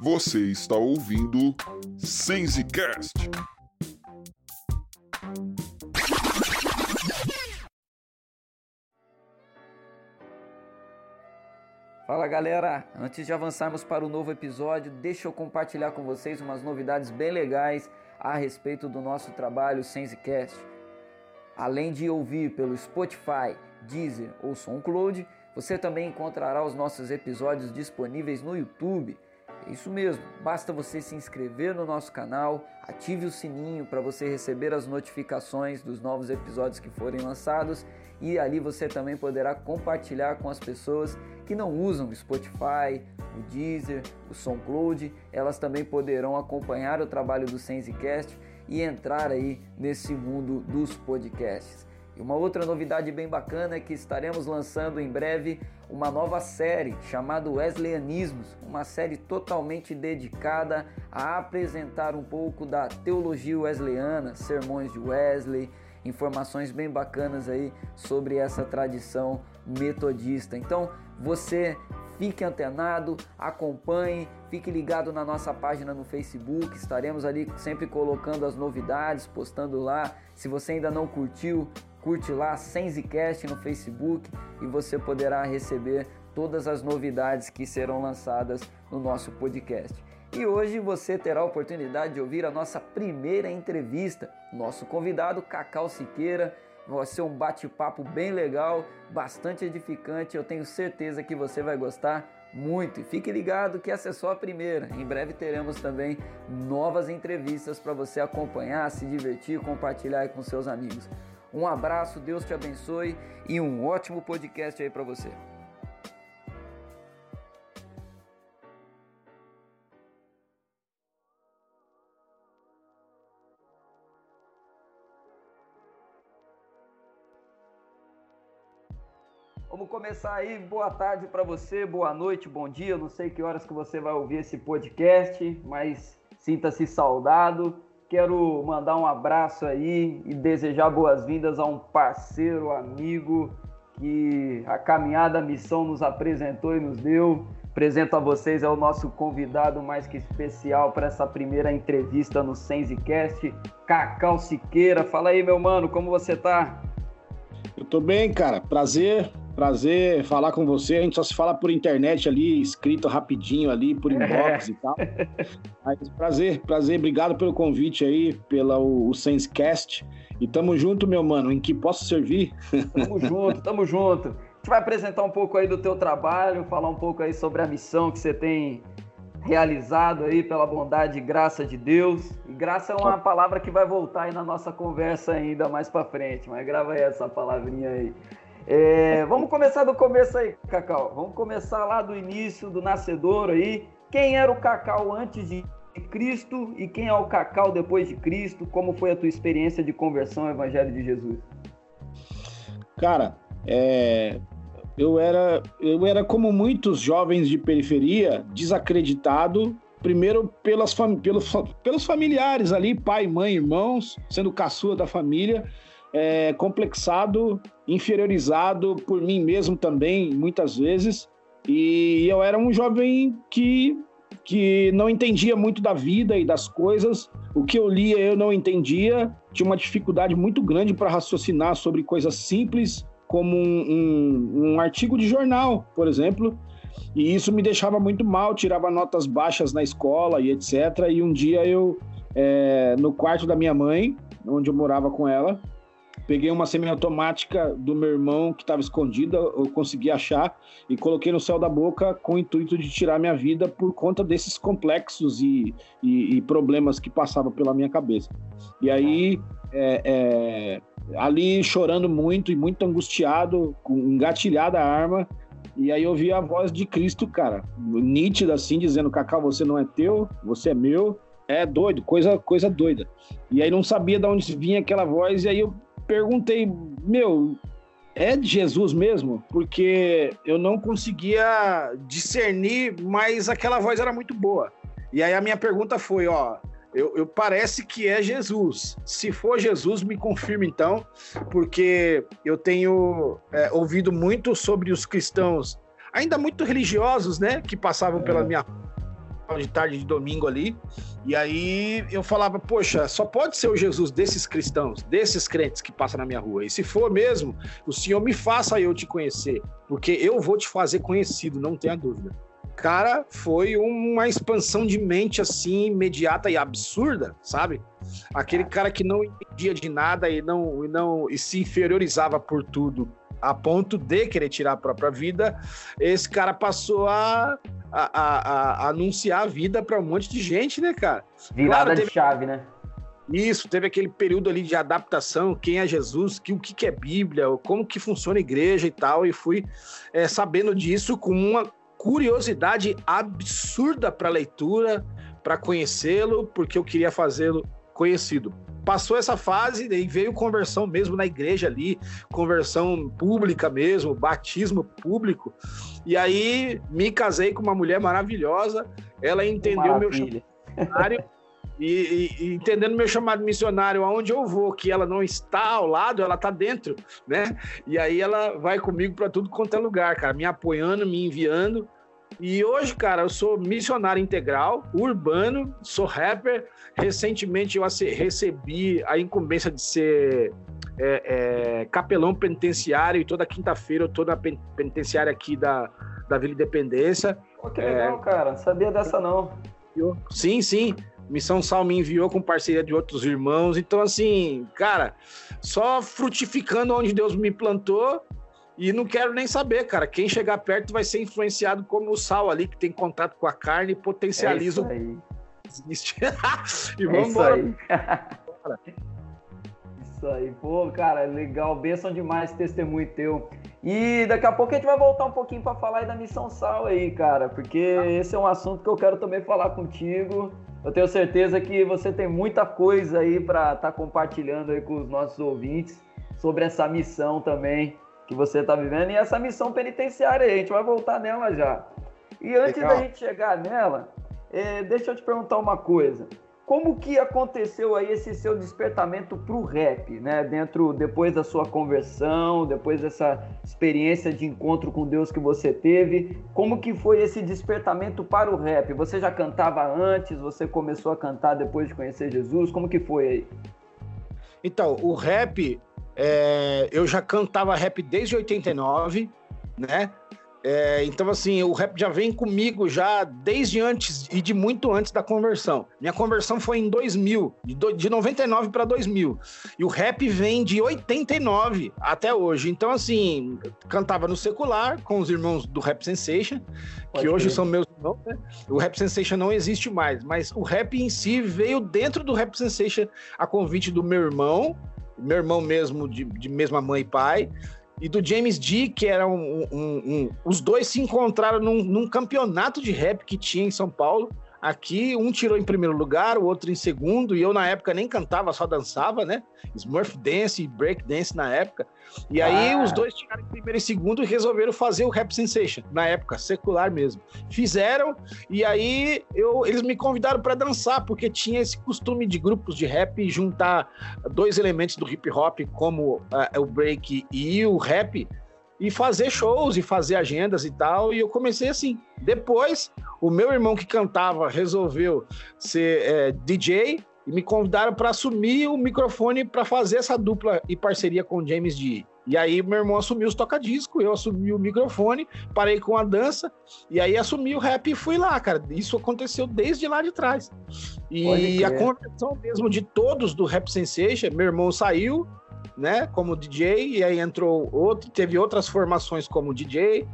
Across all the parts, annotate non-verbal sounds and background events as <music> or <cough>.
Você está ouvindo Sensecast. Fala galera, antes de avançarmos para o novo episódio, deixa eu compartilhar com vocês umas novidades bem legais a respeito do nosso trabalho Sensecast. Além de ouvir pelo Spotify, Deezer ou SoundCloud, você também encontrará os nossos episódios disponíveis no YouTube. É isso mesmo, basta você se inscrever no nosso canal, ative o sininho para você receber as notificações dos novos episódios que forem lançados e ali você também poderá compartilhar com as pessoas que não usam o Spotify, o Deezer, o SoundCloud, elas também poderão acompanhar o trabalho do Sensecast e entrar aí nesse mundo dos podcasts. E uma outra novidade bem bacana é que estaremos lançando em breve uma nova série chamada Wesleyanismos, uma série totalmente dedicada a apresentar um pouco da teologia wesleyana, sermões de Wesley, informações bem bacanas aí sobre essa tradição metodista. Então, você fique antenado, acompanhe, fique ligado na nossa página no Facebook, estaremos ali sempre colocando as novidades, postando lá. Se você ainda não curtiu, curte lá Sensecast no Facebook e você poderá receber todas as novidades que serão lançadas no nosso podcast. E hoje você terá a oportunidade de ouvir a nossa primeira entrevista. Nosso convidado, Cacau Siqueira, vai ser um bate-papo bem legal, bastante edificante. Eu tenho certeza que você vai gostar muito. E fique ligado que essa é só a primeira. Em breve teremos também novas entrevistas para você acompanhar, se divertir, compartilhar com seus amigos. Um abraço, Deus te abençoe e um ótimo podcast aí para você. Vamos começar aí. Boa tarde para você, boa noite, bom dia. não sei que horas que você vai ouvir esse podcast, mas sinta-se saudado. Quero mandar um abraço aí e desejar boas-vindas a um parceiro, amigo que a caminhada, a missão nos apresentou e nos deu. Apresento a vocês é o nosso convidado mais que especial para essa primeira entrevista no Sensecast, Cacau Siqueira. Fala aí, meu mano, como você tá? Eu tô bem, cara. Prazer Prazer falar com você. A gente só se fala por internet ali, escrito rapidinho ali, por inbox é. e tal. Mas prazer, prazer. Obrigado pelo convite aí, pela o, o Sensecast. E tamo junto, meu mano. Em que posso servir? Tamo <laughs> junto, tamo junto. A gente vai apresentar um pouco aí do teu trabalho, falar um pouco aí sobre a missão que você tem realizado aí pela bondade e graça de Deus. E graça é uma palavra que vai voltar aí na nossa conversa ainda mais para frente, mas grava aí essa palavrinha aí. É, vamos começar do começo aí, Cacau. Vamos começar lá do início, do nascedor aí. Quem era o Cacau antes de Cristo e quem é o Cacau depois de Cristo? Como foi a tua experiência de conversão ao Evangelho de Jesus? Cara, é, eu, era, eu era como muitos jovens de periferia, desacreditado primeiro pelas fam pelos, pelos familiares ali, pai, mãe, irmãos, sendo caçula da família, é, complexado, inferiorizado por mim mesmo também, muitas vezes. E eu era um jovem que, que não entendia muito da vida e das coisas. O que eu lia eu não entendia. Tinha uma dificuldade muito grande para raciocinar sobre coisas simples, como um, um, um artigo de jornal, por exemplo. E isso me deixava muito mal, tirava notas baixas na escola e etc. E um dia eu, é, no quarto da minha mãe, onde eu morava com ela, Peguei uma semiautomática do meu irmão que estava escondida, eu consegui achar e coloquei no céu da boca com o intuito de tirar minha vida por conta desses complexos e, e, e problemas que passavam pela minha cabeça. E aí, é, é, ali chorando muito e muito angustiado, com engatilhada a arma, e aí eu ouvi a voz de Cristo, cara, nítida assim, dizendo: Cacau, você não é teu, você é meu. É doido, coisa, coisa doida. E aí não sabia de onde vinha aquela voz, e aí eu perguntei, meu, é de Jesus mesmo? Porque eu não conseguia discernir, mas aquela voz era muito boa. E aí a minha pergunta foi, ó, eu, eu, parece que é Jesus. Se for Jesus, me confirma então, porque eu tenho é, ouvido muito sobre os cristãos, ainda muito religiosos, né, que passavam é. pela minha de tarde de domingo ali. E aí eu falava, poxa, só pode ser o Jesus desses cristãos, desses crentes que passam na minha rua. E se for mesmo, o Senhor me faça eu te conhecer, porque eu vou te fazer conhecido, não tenha dúvida. Cara, foi uma expansão de mente assim imediata e absurda, sabe? Aquele cara que não entendia de nada e não e não e se inferiorizava por tudo, a ponto de querer tirar a própria vida, esse cara passou a, a, a, a anunciar a vida para um monte de gente, né, cara? Virada claro, teve... de chave, né? Isso, teve aquele período ali de adaptação, quem é Jesus, que, o que, que é Bíblia, como que funciona a igreja e tal, e fui é, sabendo disso com uma curiosidade absurda para leitura, para conhecê-lo, porque eu queria fazê-lo conhecido passou essa fase e veio conversão mesmo na igreja ali, conversão pública mesmo, batismo público. E aí me casei com uma mulher maravilhosa, ela entendeu meu chamado missionário. E, e, e, entendendo meu chamado missionário, aonde eu vou, que ela não está ao lado, ela está dentro, né? E aí ela vai comigo para tudo quanto é lugar, cara, me apoiando, me enviando. E hoje, cara, eu sou missionário integral, urbano, sou rapper. Recentemente eu recebi a incumbência de ser é, é, capelão penitenciário e toda quinta-feira eu tô na penitenciária aqui da, da Vila Independência. Pô, que legal, é, cara. Não sabia dessa, não. Sim, sim. Missão Sal me enviou com parceria de outros irmãos. Então, assim, cara, só frutificando onde Deus me plantou e não quero nem saber, cara. Quem chegar perto vai ser influenciado como o sal ali, que tem contato com a carne e potencializa é isso Existe. <laughs> e vamos é aí. <laughs> isso aí. Pô, cara, legal. Benção demais testemunho teu. E daqui a pouco a gente vai voltar um pouquinho para falar da Missão Sal aí, cara. Porque esse é um assunto que eu quero também falar contigo. Eu tenho certeza que você tem muita coisa aí para estar tá compartilhando aí com os nossos ouvintes sobre essa missão também que você está vivendo e essa missão penitenciária aí. A gente vai voltar nela já. E antes Legal. da gente chegar nela, é, deixa eu te perguntar uma coisa. Como que aconteceu aí esse seu despertamento para o rap, né? Dentro, depois da sua conversão, depois dessa experiência de encontro com Deus que você teve, como que foi esse despertamento para o rap? Você já cantava antes? Você começou a cantar depois de conhecer Jesus? Como que foi aí? Então, o rap é, eu já cantava rap desde 89, né? É, então, assim, o rap já vem comigo já desde antes e de muito antes da conversão. Minha conversão foi em 2000, de, de 99 para 2000. E o rap vem de 89 até hoje. Então, assim, cantava no secular com os irmãos do Rap Sensation, Pode que hoje são meus irmãos, né? O Rap Sensation não existe mais, mas o rap em si veio dentro do Rap Sensation a convite do meu irmão, meu irmão mesmo, de, de mesma mãe e pai, e do James D, que era um, um, um, Os dois se encontraram num, num, campeonato de rap que tinha em São Paulo. Aqui, um tirou em primeiro lugar, o outro em segundo, e eu na época nem cantava, só dançava, né? Smurf Dance e Break Dance na época. E aí ah. os dois tiraram em primeiro e segundo e resolveram fazer o Rap Sensation, na época, secular mesmo. Fizeram, e aí eu, eles me convidaram para dançar, porque tinha esse costume de grupos de rap juntar dois elementos do hip hop, como uh, o break e o rap, e fazer shows e fazer agendas e tal. E eu comecei assim. Depois, o meu irmão que cantava resolveu ser é, DJ e me convidaram para assumir o microfone para fazer essa dupla e parceria com o James D. E aí meu irmão assumiu os toca-disco, eu assumi o microfone, parei com a dança, e aí assumi o rap e fui lá, cara. Isso aconteceu desde lá de trás. E a conversão mesmo de todos do Rap Sensation, meu irmão saiu, né, como DJ, e aí entrou outro, teve outras formações como DJ,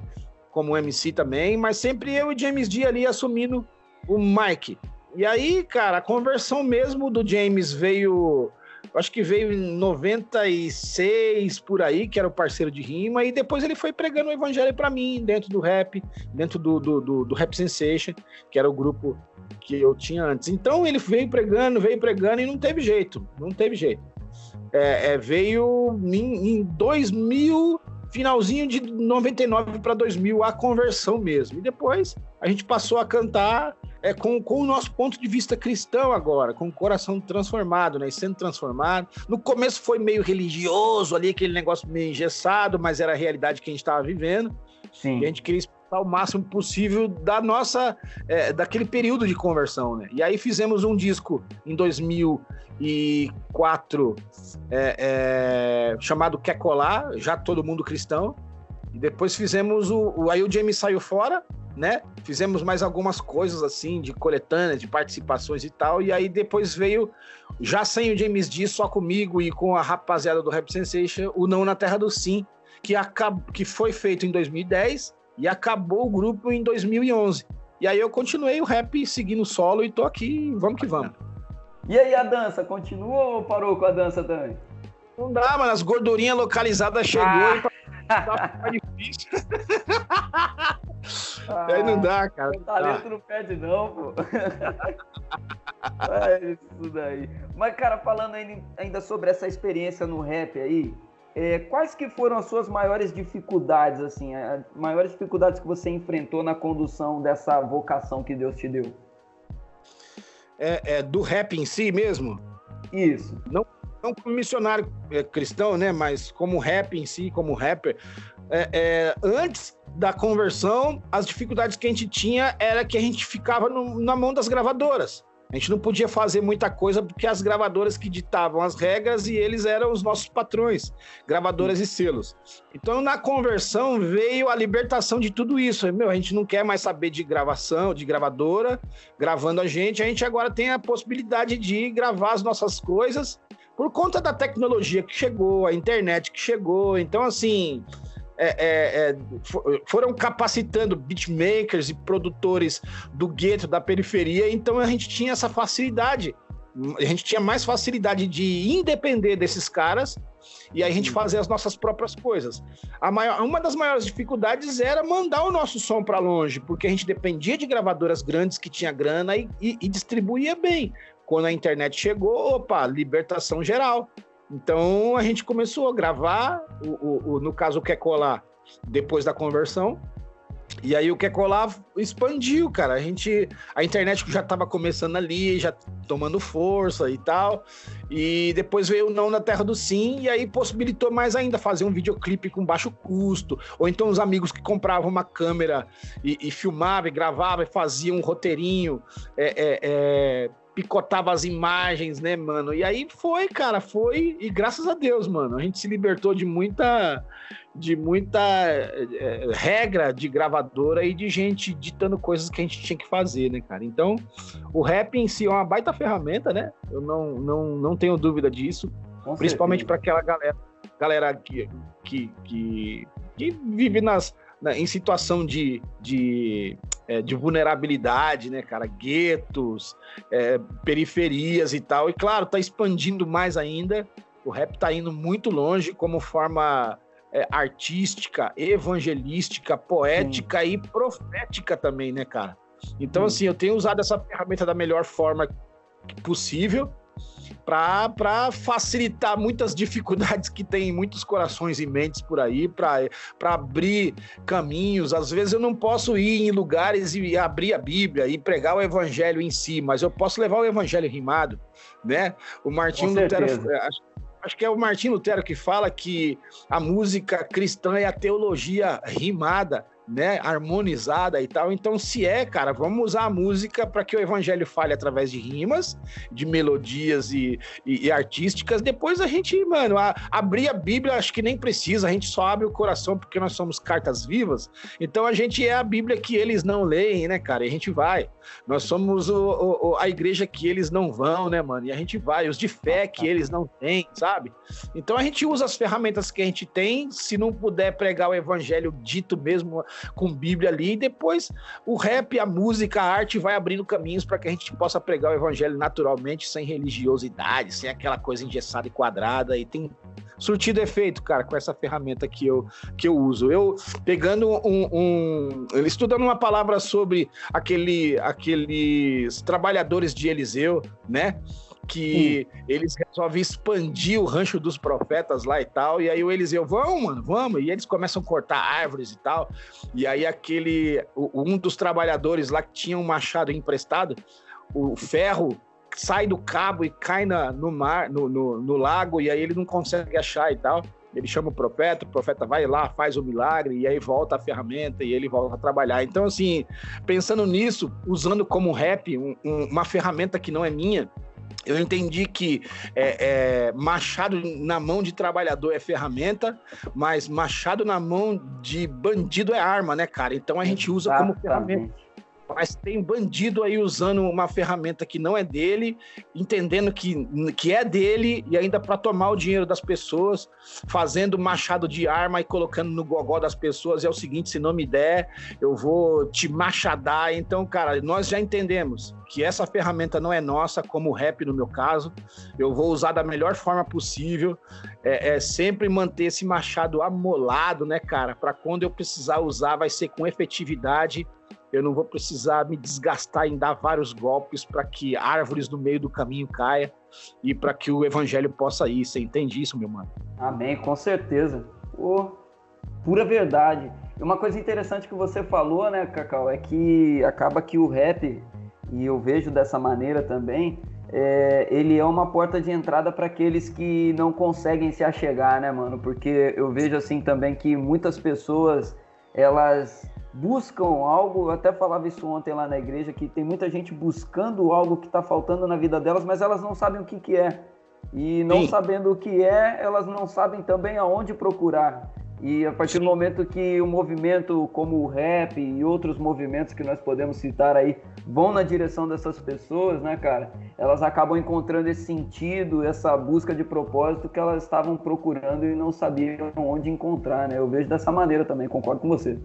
como MC também, mas sempre eu e James D ali assumindo o Mike. E aí, cara, a conversão mesmo do James veio, acho que veio em 96 por aí, que era o parceiro de rima, e depois ele foi pregando o evangelho para mim, dentro do rap, dentro do, do, do, do Rap Sensation, que era o grupo que eu tinha antes. Então ele veio pregando, veio pregando e não teve jeito, não teve jeito é, é, veio em, em 2000, finalzinho de 99 para 2000, a conversão mesmo. E depois a gente passou a cantar é, com, com o nosso ponto de vista cristão agora, com o coração transformado, né? Sendo transformado. No começo foi meio religioso ali, aquele negócio meio engessado, mas era a realidade que a gente estava vivendo. Sim. E a gente queria o máximo possível da nossa, é, daquele período de conversão, né? E aí fizemos um disco em 2004 é, é, chamado Quer Colar, já todo mundo cristão. E depois fizemos o, o aí o James saiu fora, né? Fizemos mais algumas coisas assim de coletânea, de participações e tal. E aí depois veio já sem o James D, só comigo e com a rapaziada do Rap Sensation, o Não na Terra do Sim, que, acabou, que foi feito em 2010 e acabou o grupo em 2011. E aí eu continuei o rap seguindo solo e tô aqui, vamos que vamos. E aí a dança, continua ou parou com a dança, Dani? Não dá, mano, as gordurinhas localizadas chegou ah. e tá difícil. Ah, aí não dá, cara. O talento ah. não perde não, pô. <laughs> é isso daí. Mas, cara, falando ainda sobre essa experiência no rap aí, é, quais que foram as suas maiores dificuldades, assim, as maiores dificuldades que você enfrentou na condução dessa vocação que Deus te deu? É, é do rap em si mesmo? Isso. Não, não como missionário é, cristão, né? Mas como rap em si, como rapper. É, é, antes da conversão, as dificuldades que a gente tinha era que a gente ficava no, na mão das gravadoras. A gente não podia fazer muita coisa porque as gravadoras que ditavam as regras e eles eram os nossos patrões, gravadoras e selos. Então, na conversão, veio a libertação de tudo isso. Meu, a gente não quer mais saber de gravação, de gravadora, gravando a gente. A gente agora tem a possibilidade de gravar as nossas coisas por conta da tecnologia que chegou, a internet que chegou. Então, assim, é, é, é foram capacitando beatmakers e produtores do gueto, da periferia, então a gente tinha essa facilidade. A gente tinha mais facilidade de independer desses caras e aí a gente fazer as nossas próprias coisas. A maior, uma das maiores dificuldades era mandar o nosso som para longe, porque a gente dependia de gravadoras grandes que tinha grana e, e, e distribuía bem. Quando a internet chegou, opa, libertação geral. Então a gente começou a gravar, o, o, o no caso o Quer Colar, depois da conversão. E aí o Quer Colar expandiu, cara. A gente. A internet já estava começando ali, já tomando força e tal. E depois veio o Não na Terra do Sim, e aí possibilitou mais ainda fazer um videoclipe com baixo custo. Ou então os amigos que compravam uma câmera e, e filmavam e gravavam e faziam um roteirinho. É, é, é picotava as imagens, né, mano? E aí foi, cara, foi. E graças a Deus, mano, a gente se libertou de muita de muita é, regra de gravadora e de gente ditando coisas que a gente tinha que fazer, né, cara? Então, o rap em si é uma baita ferramenta, né? Eu não, não, não tenho dúvida disso. Com principalmente para aquela galera, galera que, que, que, que vive nas, na, em situação de, de é, de vulnerabilidade, né, cara? Guetos, é, periferias e tal. E claro, tá expandindo mais ainda. O rap tá indo muito longe como forma é, artística, evangelística, poética e profética também, né, cara? Então, assim, eu tenho usado essa ferramenta da melhor forma possível para facilitar muitas dificuldades que tem muitos corações e mentes por aí, para abrir caminhos. Às vezes eu não posso ir em lugares e abrir a Bíblia e pregar o evangelho em si, mas eu posso levar o evangelho rimado, né? O Martinho Lutero, acho, acho que é o Martinho Lutero que fala que a música cristã é a teologia rimada né, harmonizada e tal. Então, se é, cara, vamos usar a música para que o evangelho fale através de rimas, de melodias e, e, e artísticas. Depois a gente, mano, a, abrir a Bíblia, acho que nem precisa, a gente só abre o coração porque nós somos cartas vivas. Então a gente é a Bíblia que eles não leem, né, cara? E a gente vai. Nós somos o, o, a igreja que eles não vão, né, mano? E a gente vai. Os de fé que eles não têm, sabe? Então a gente usa as ferramentas que a gente tem. Se não puder pregar o evangelho dito mesmo com Bíblia ali, e depois o rap, a música, a arte vai abrindo caminhos para que a gente possa pregar o evangelho naturalmente, sem religiosidade, sem aquela coisa engessada e quadrada, e tem surtido efeito, cara, com essa ferramenta que eu, que eu uso. Eu pegando um, um estudando uma palavra sobre aquele, aqueles trabalhadores de Eliseu, né? Que Sim. eles resolvem expandir o rancho dos profetas lá e tal. E aí o Eliseu, vamos, mano, vamos. E eles começam a cortar árvores e tal. E aí aquele, um dos trabalhadores lá que tinha um machado emprestado, o ferro sai do cabo e cai na, no mar, no, no, no lago, e aí ele não consegue achar e tal. ele chama o profeta, o profeta vai lá, faz o milagre, e aí volta a ferramenta e ele volta a trabalhar. Então, assim, pensando nisso, usando como rap um, um, uma ferramenta que não é minha, eu entendi que é, é, machado na mão de trabalhador é ferramenta, mas machado na mão de bandido é arma, né, cara? Então a gente usa como ferramenta mas tem bandido aí usando uma ferramenta que não é dele, entendendo que, que é dele e ainda para tomar o dinheiro das pessoas, fazendo machado de arma e colocando no gogó das pessoas. É o seguinte: se não me der, eu vou te machadar. Então, cara, nós já entendemos que essa ferramenta não é nossa, como o rap no meu caso. Eu vou usar da melhor forma possível. É, é sempre manter esse machado amolado, né, cara? Para quando eu precisar usar, vai ser com efetividade eu não vou precisar me desgastar em dar vários golpes para que árvores no meio do caminho caia e para que o evangelho possa ir. Você entende isso, meu mano? Amém, com certeza. Oh, pura verdade. E uma coisa interessante que você falou, né, Cacau, é que acaba que o rap, e eu vejo dessa maneira também, é, ele é uma porta de entrada para aqueles que não conseguem se achegar, né, mano? Porque eu vejo assim também que muitas pessoas elas buscam algo, eu até falava isso ontem lá na igreja, que tem muita gente buscando algo que está faltando na vida delas, mas elas não sabem o que, que é. E não Sim. sabendo o que é, elas não sabem também aonde procurar. E a partir do momento que o movimento como o rap e outros movimentos que nós podemos citar aí vão na direção dessas pessoas, né, cara? Elas acabam encontrando esse sentido, essa busca de propósito que elas estavam procurando e não sabiam onde encontrar, né? Eu vejo dessa maneira também, concordo com você.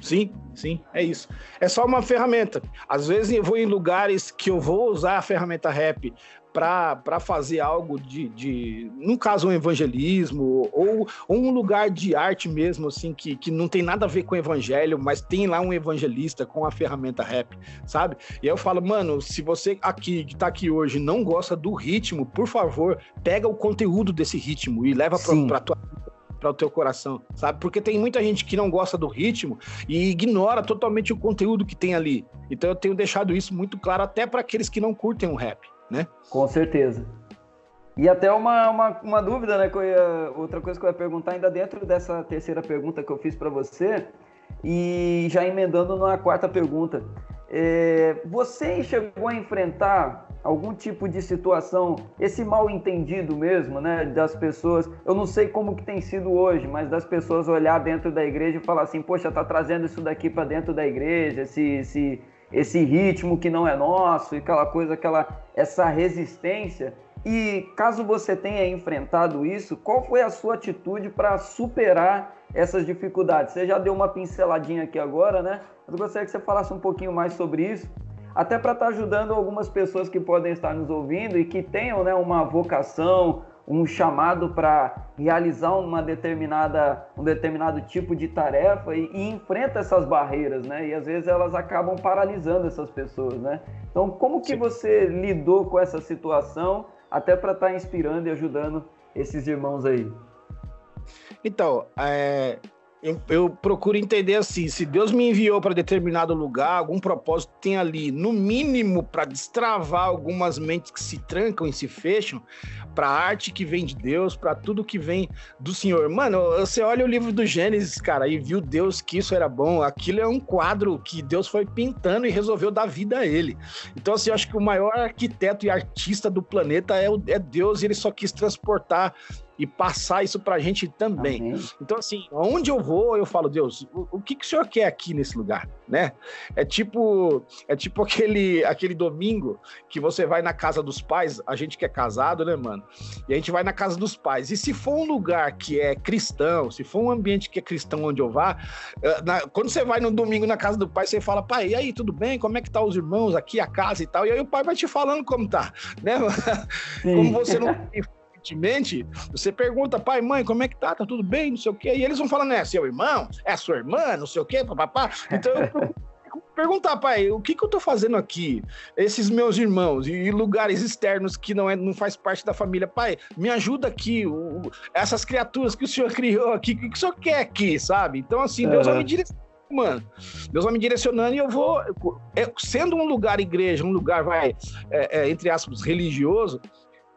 Sim, sim, é isso. É só uma ferramenta. Às vezes eu vou em lugares que eu vou usar a ferramenta rap para fazer algo de, de, no caso, um evangelismo, ou, ou, um lugar de arte mesmo, assim, que, que não tem nada a ver com o evangelho, mas tem lá um evangelista com a ferramenta rap, sabe? E aí eu falo, mano, se você aqui, que tá aqui hoje, não gosta do ritmo, por favor, pega o conteúdo desse ritmo e leva para tua para o teu coração, sabe? Porque tem muita gente que não gosta do ritmo e ignora totalmente o conteúdo que tem ali. Então eu tenho deixado isso muito claro até para aqueles que não curtem o rap, né? Com certeza. E até uma, uma, uma dúvida, né? Ia, outra coisa que eu ia perguntar ainda dentro dessa terceira pergunta que eu fiz para você e já emendando na quarta pergunta. É, você chegou a enfrentar algum tipo de situação, esse mal entendido mesmo, né, das pessoas, eu não sei como que tem sido hoje, mas das pessoas olhar dentro da igreja e falar assim, poxa, tá trazendo isso daqui para dentro da igreja, esse, esse, esse ritmo que não é nosso, e aquela coisa, aquela, essa resistência. E caso você tenha enfrentado isso, qual foi a sua atitude para superar essas dificuldades? Você já deu uma pinceladinha aqui agora, né? Eu gostaria que você falasse um pouquinho mais sobre isso até para estar tá ajudando algumas pessoas que podem estar nos ouvindo e que tenham né, uma vocação, um chamado para realizar uma determinada, um determinado tipo de tarefa e, e, enfrenta essas barreiras, né? E às vezes elas acabam paralisando essas pessoas, né? Então, como que Sim. você lidou com essa situação até para estar tá inspirando e ajudando esses irmãos aí? Então, é, eu, eu, procuro entender assim: se Deus me enviou para determinado lugar, algum propósito tem ali, no mínimo para destravar algumas mentes que se trancam e se fecham, para a arte que vem de Deus, para tudo que vem do Senhor. Mano, você olha o livro do Gênesis, cara, e viu Deus que isso era bom. Aquilo é um quadro que Deus foi pintando e resolveu dar vida a ele. Então, assim, eu acho que o maior arquiteto e artista do planeta é, o, é Deus, e ele só quis transportar e passar isso para a gente também. Amém. Então, assim, onde eu vou, eu falo, Deus, o, o, que, que o senhor quer aqui nesse lugar, né? É tipo, é tipo <laughs> aquele, aquele domingo que você vai na casa dos pais, a gente que é casado, né, mano? E a gente vai na casa dos pais. E se for um lugar que é cristão, se for um ambiente que é cristão onde eu vá, eh, na, quando você vai no domingo na casa do pai, você fala, pai, e aí, tudo bem? Como é que tá os irmãos aqui, a casa e tal? E aí o pai vai te falando como tá, né? Como você não <laughs> frequentemente, você pergunta, pai, mãe, como é que tá? Tá tudo bem? Não sei o quê. E eles vão falando, é seu irmão? É sua irmã? Não sei o quê, papapá. Então eu perguntar, pai, o que, que eu tô fazendo aqui? Esses meus irmãos e lugares externos que não, é, não faz parte da família. Pai, me ajuda aqui. O, essas criaturas que o senhor <laughs> criou aqui, o que, que o senhor quer aqui, sabe? Então, assim, Deus vai me direcionar mano. Deus vai me direcionando e eu vou. É, sendo um lugar igreja, um lugar, vai, é, é, entre aspas, religioso,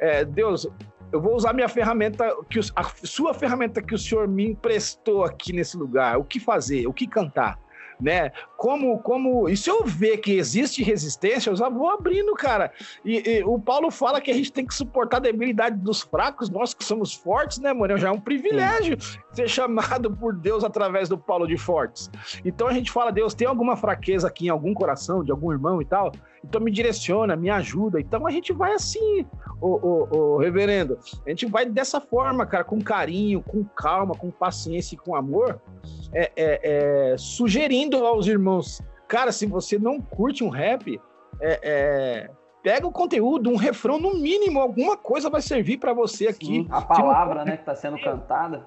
é, Deus, eu vou usar minha ferramenta, que a sua ferramenta que o senhor me emprestou aqui nesse lugar. O que fazer? O que cantar? né? Como, como, e se eu ver que existe resistência, eu já vou abrindo, cara. E, e, o Paulo fala que a gente tem que suportar a debilidade dos fracos, nós que somos fortes, né, mano? Já é um privilégio Sim. ser chamado por Deus através do Paulo de Fortes. Então a gente fala, Deus, tem alguma fraqueza aqui em algum coração, de algum irmão e tal? Então me direciona, me ajuda. Então a gente vai assim, o, o, o reverendo. A gente vai dessa forma, cara, com carinho, com calma, com paciência e com amor, é, é, é, sugerindo aos irmãos, cara, se você não curte um rap, é, é, pega o conteúdo, um refrão no mínimo, alguma coisa vai servir para você aqui. Sim, a palavra, não... né, que está sendo cantada.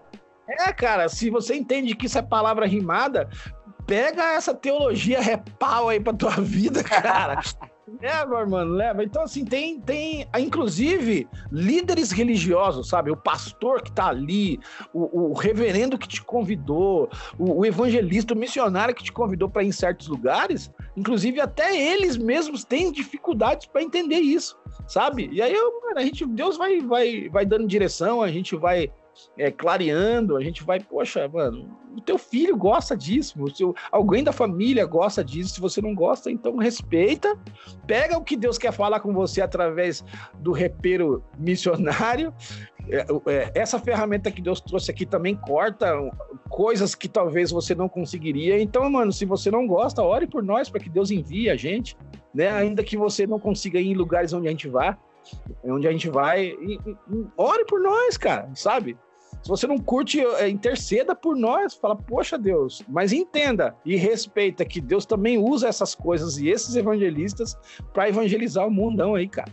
É, cara, se você entende que isso é palavra rimada, pega essa teologia repau aí pra tua <laughs> vida, cara. Leva, mano, leva. Então, assim, tem, tem, inclusive, líderes religiosos, sabe? O pastor que tá ali, o, o reverendo que te convidou, o, o, evangelista, o missionário que te convidou para ir em certos lugares, inclusive até eles mesmos têm dificuldades para entender isso, sabe? E aí, mano, a gente, Deus vai, vai, vai dando direção, a gente vai é, clareando, a gente vai, poxa, mano, o teu filho gosta disso, o seu, alguém da família gosta disso, se você não gosta, então respeita, pega o que Deus quer falar com você através do repero missionário, é, é, essa ferramenta que Deus trouxe aqui também corta coisas que talvez você não conseguiria, então, mano, se você não gosta, ore por nós, para que Deus envie a gente, né, ainda que você não consiga ir em lugares onde a gente vai, onde a gente vai, e, e, ore por nós, cara, sabe? Se você não curte, é, interceda por nós, fala, poxa Deus, mas entenda e respeita que Deus também usa essas coisas e esses evangelistas para evangelizar o mundão aí, cara.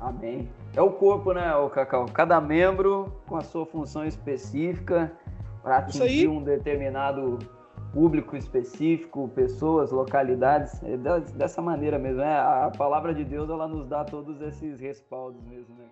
Amém. É o corpo, né, o Cacau? Cada membro com a sua função específica para atingir um determinado público específico, pessoas, localidades, é dessa maneira mesmo. Né? A palavra de Deus ela nos dá todos esses respaldos mesmo, né,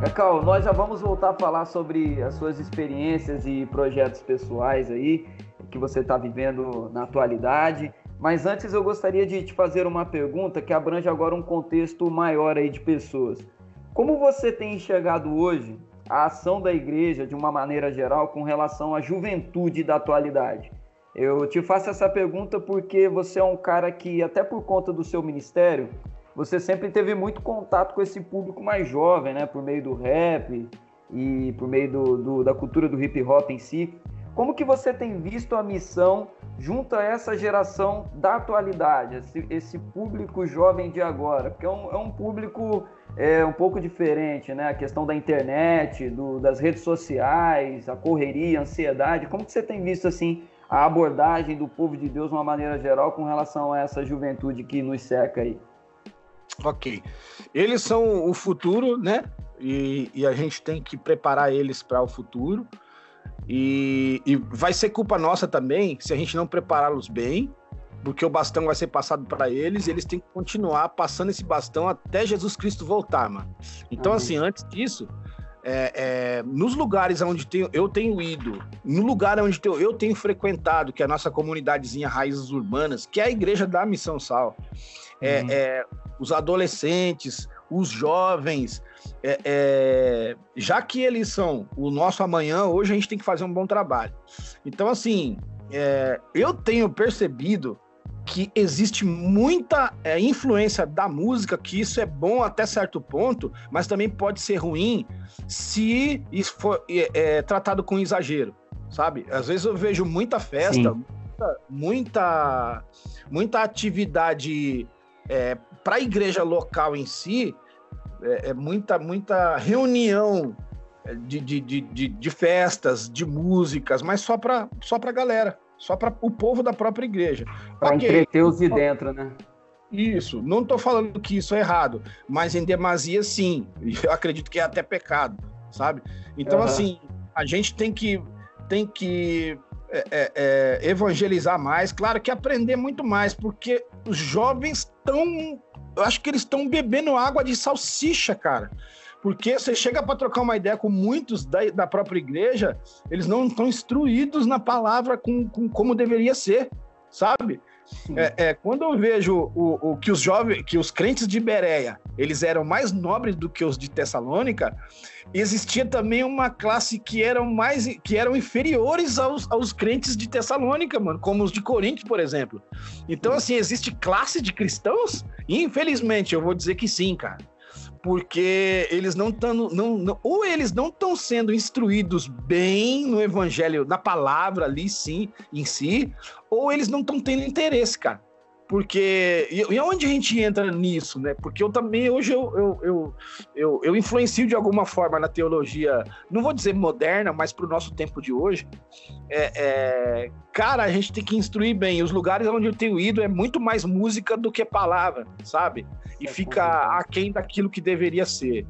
Cacau, nós já vamos voltar a falar sobre as suas experiências e projetos pessoais aí que você está vivendo na atualidade. Mas antes eu gostaria de te fazer uma pergunta que abrange agora um contexto maior aí de pessoas. Como você tem enxergado hoje a ação da igreja de uma maneira geral com relação à juventude da atualidade? Eu te faço essa pergunta porque você é um cara que, até por conta do seu ministério, você sempre teve muito contato com esse público mais jovem, né? Por meio do rap e por meio do, do, da cultura do hip hop em si. Como que você tem visto a missão junto a essa geração da atualidade, esse, esse público jovem de agora? Porque é um, é um público é, um pouco diferente, né? A questão da internet, do, das redes sociais, a correria, a ansiedade. Como que você tem visto, assim, a abordagem do povo de Deus de uma maneira geral com relação a essa juventude que nos cerca aí? Ok. Eles são o futuro, né? E, e a gente tem que preparar eles para o futuro. E, e, vai ser culpa nossa também se a gente não prepará-los bem, porque o bastão vai ser passado para eles e eles têm que continuar passando esse bastão até Jesus Cristo voltar, mano. Então, assim, antes disso, é, é, nos lugares onde tenho, eu tenho ido, no lugar onde eu, eu tenho frequentado, que é a nossa comunidadezinha Raízes Urbanas, que é a igreja da Missão Sal, é, uhum. é os adolescentes, os jovens, é, é, já que eles são o nosso amanhã, hoje a gente tem que fazer um bom trabalho. Então, assim, é, eu tenho percebido que existe muita influência da música, que isso é bom até certo ponto, mas também pode ser ruim se isso for tratado com exagero, sabe? Às vezes eu vejo muita festa, muita, muita atividade é, para a igreja local em si, é, é muita, muita reunião de, de, de, de, festas, de músicas, mas só para só a galera, só para o povo da própria igreja. Para entreter os de dentro, né? Isso, não estou falando que isso é errado, mas em demasia sim, eu acredito que é até pecado, sabe? Então, uhum. assim, a gente tem que, tem que é, é, é, evangelizar mais, claro que aprender muito mais, porque os jovens estão. Eu acho que eles estão bebendo água de salsicha, cara. Porque você chega para trocar uma ideia com muitos da, da própria igreja, eles não estão instruídos na palavra com, com como deveria ser, sabe? É, é, quando eu vejo o, o, que os jovens, que os crentes de Bereia, eles eram mais nobres do que os de Tessalônica, existia também uma classe que eram mais que eram inferiores aos, aos crentes de Tessalônica, mano, como os de Corinto, por exemplo. Então, assim, existe classe de cristãos? Infelizmente, eu vou dizer que sim, cara porque eles não estão, não, não, ou eles não estão sendo instruídos bem no evangelho, na palavra ali sim, em si, ou eles não estão tendo interesse, cara. Porque. E, onde a gente entra nisso, né? Porque eu também, hoje, eu, eu, eu, eu, eu influencio de alguma forma na teologia, não vou dizer moderna, mas para o nosso tempo de hoje. É, é, cara, a gente tem que instruir bem. Os lugares onde eu tenho ido é muito mais música do que palavra, sabe? E é fica aquém daquilo que deveria ser.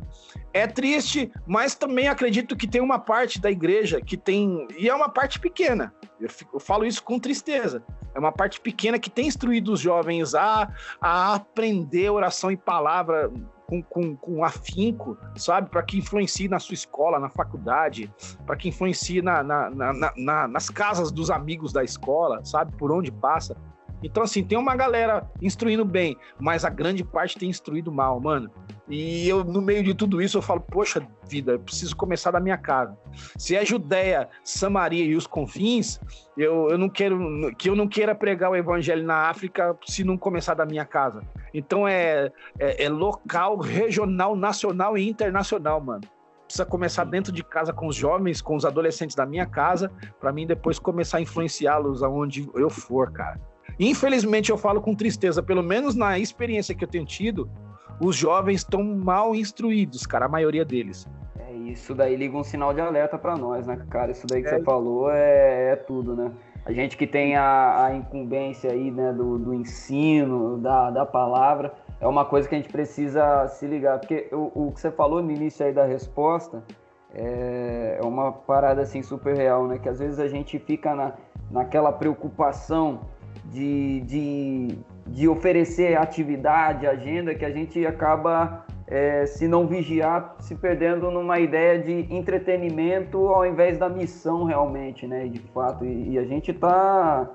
É triste, mas também acredito que tem uma parte da igreja que tem. E é uma parte pequena. Eu, fico, eu falo isso com tristeza é uma parte pequena que tem instruído os jovens a, a aprender oração e palavra com, com, com afinco, sabe? Para que influencie na sua escola, na faculdade, para que influencie na, na, na, na, nas casas dos amigos da escola, sabe? Por onde passa. Então, assim, tem uma galera instruindo bem, mas a grande parte tem instruído mal, mano. E eu, no meio de tudo isso, eu falo, poxa vida, eu preciso começar da minha casa. Se é Judéia, Samaria e os confins, eu, eu não quero que eu não queira pregar o evangelho na África se não começar da minha casa. Então é, é, é local, regional, nacional e internacional, mano precisa começar dentro de casa com os jovens, com os adolescentes da minha casa, para mim depois começar a influenciá-los aonde eu for, cara. Infelizmente, eu falo com tristeza, pelo menos na experiência que eu tenho tido, os jovens estão mal instruídos, cara, a maioria deles. É, isso daí liga um sinal de alerta para nós, né, cara? Isso daí que é. você falou é, é, tudo, né? A gente que tem a, a incumbência aí, né, do, do ensino, da, da palavra, é uma coisa que a gente precisa se ligar, porque o, o que você falou no início aí da resposta é, é uma parada assim super real, né? Que às vezes a gente fica na, naquela preocupação de, de, de oferecer atividade, agenda, que a gente acaba, é, se não vigiar, se perdendo numa ideia de entretenimento ao invés da missão realmente, né? De fato, e, e a gente está,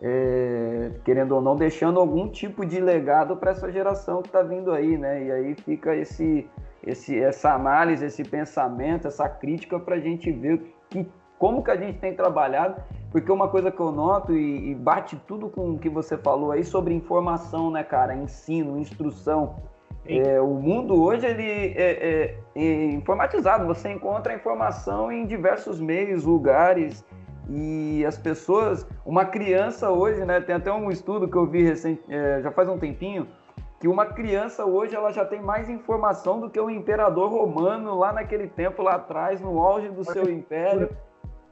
é, querendo ou não, deixando algum tipo de legado para essa geração que está vindo aí, né? E aí fica esse, esse, essa análise, esse pensamento, essa crítica para a gente ver que, como que a gente tem trabalhado porque uma coisa que eu noto e, e, bate tudo com o que você falou aí sobre informação, né, cara? Ensino, instrução. É, o mundo hoje ele é, é, é, informatizado. Você encontra informação em diversos meios, lugares e as pessoas. Uma criança hoje, né? Tem até um estudo que eu vi recente, é, já faz um tempinho que uma criança hoje ela já tem mais informação do que o imperador romano lá naquele tempo lá atrás, no auge do seu império.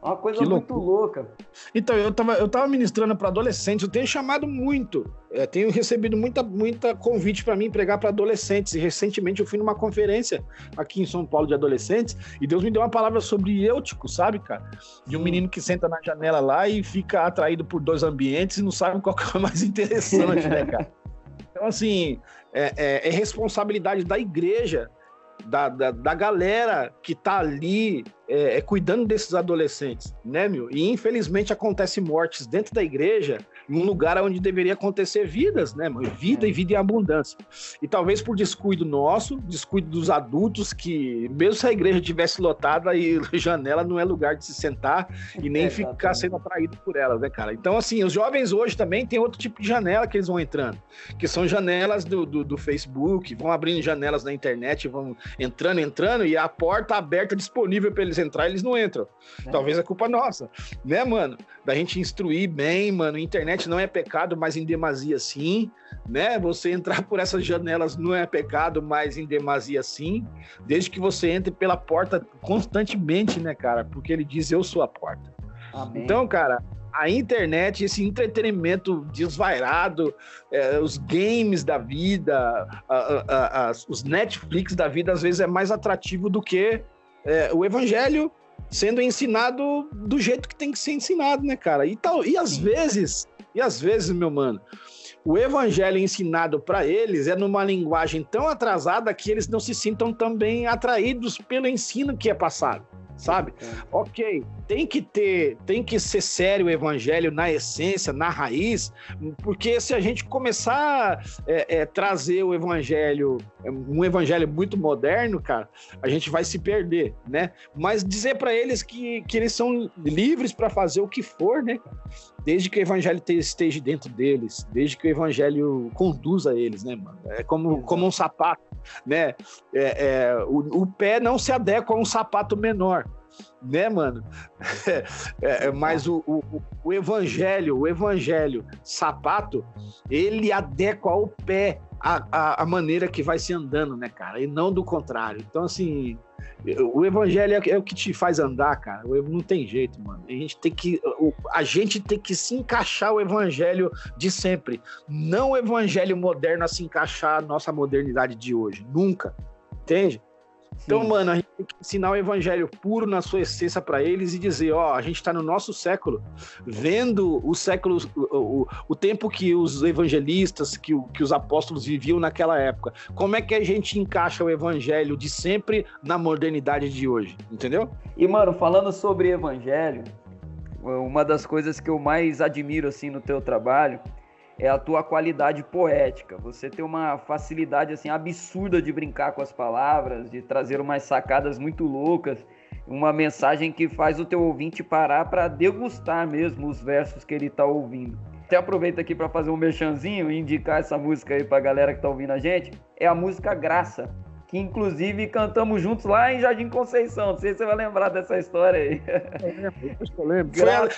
Uma coisa que muito louca. Então, eu tava, eu tava ministrando para adolescentes, eu tenho chamado muito, é, tenho recebido muita, muita convite para mim pregar para adolescentes. E recentemente eu fui numa conferência aqui em São Paulo de adolescentes e Deus me deu uma palavra sobre eutico, sabe, cara? De um menino que senta na janela lá e fica atraído por dois ambientes e não sabe qual que é o mais <laughs> interessante, né, cara? Então, assim, é, é, é responsabilidade da igreja da, da, da, galera que tá ali é, é, cuidando desses adolescentes, né, meu? E infelizmente acontece mortes dentro da igreja em um lugar onde deveria acontecer vidas, né? Vida e vida em abundância. E talvez por descuido nosso, descuido dos adultos, que mesmo se a igreja tivesse lotada e <laughs> janela não é lugar de se sentar e nem é, ficar sendo atraído por ela, né, cara? Então, assim, os jovens hoje também tem outro tipo de janela que eles vão entrando, que são janelas do, do, do Facebook, vão abrindo janelas na internet, vão entrando, entrando, e a porta aberta disponível para eles entrar, eles não entram. É. Talvez é culpa nossa, né, mano? Da gente instruir bem, mano, internet internet não é pecado, mas em demasia sim, né? Você entrar por essas janelas não é pecado, mas em demasia sim, desde que você entre pela porta constantemente, né, cara? Porque ele diz eu sou a porta. Amém. Então, cara, a internet, esse entretenimento desvairado, é, os games da vida, a, a, a, os Netflix da vida, às vezes é mais atrativo do que é, o evangelho sendo ensinado do jeito que tem que ser ensinado, né, cara? E, tal, e às Sim. vezes e às vezes, meu mano, o evangelho ensinado para eles é numa linguagem tão atrasada que eles não se sintam também atraídos pelo ensino que é passado sabe? É. Ok, tem que ter, tem que ser sério o evangelho na essência, na raiz, porque se a gente começar a é, é, trazer o evangelho, um evangelho muito moderno, cara, a gente vai se perder, né? Mas dizer para eles que, que eles são livres para fazer o que for, né? Desde que o evangelho esteja dentro deles, desde que o evangelho conduza eles, né, mano? É como, como um sapato, né? É, é, o, o pé não se adequa a um sapato menor né, mano? <laughs> É, é, mas o, o, o, evangelho, o evangelho sapato, ele adequa ao pé a, a, maneira que vai se andando, né, cara? E não do contrário. Então, assim, o evangelho é, é o que te faz andar, cara. Não tem jeito, mano. A gente tem que, a gente tem que se encaixar o evangelho de sempre. Não o evangelho moderno a se encaixar a nossa modernidade de hoje. Nunca. Entende? Então, mano, a gente tem que ensinar o evangelho puro na sua essência para eles e dizer, ó, a gente está no nosso século, vendo o século, o, o, o, tempo que os evangelistas, que, que os apóstolos viviam naquela época. Como é que a gente encaixa o evangelho de sempre na modernidade de hoje, entendeu? E, mano, falando sobre evangelho, uma das coisas que eu mais admiro, assim, no teu trabalho é a tua qualidade poética. Você tem uma facilidade assim absurda de brincar com as palavras, de trazer umas sacadas muito loucas, uma mensagem que faz o teu ouvinte parar para degustar mesmo os versos que ele está ouvindo. Até aproveita aqui para fazer um merchanzinho e indicar essa música aí para a galera que está ouvindo a gente. É a música Graça, que inclusive cantamos juntos lá em Jardim Conceição. Não sei se você vai lembrar dessa história aí. Eu lembro. Foi a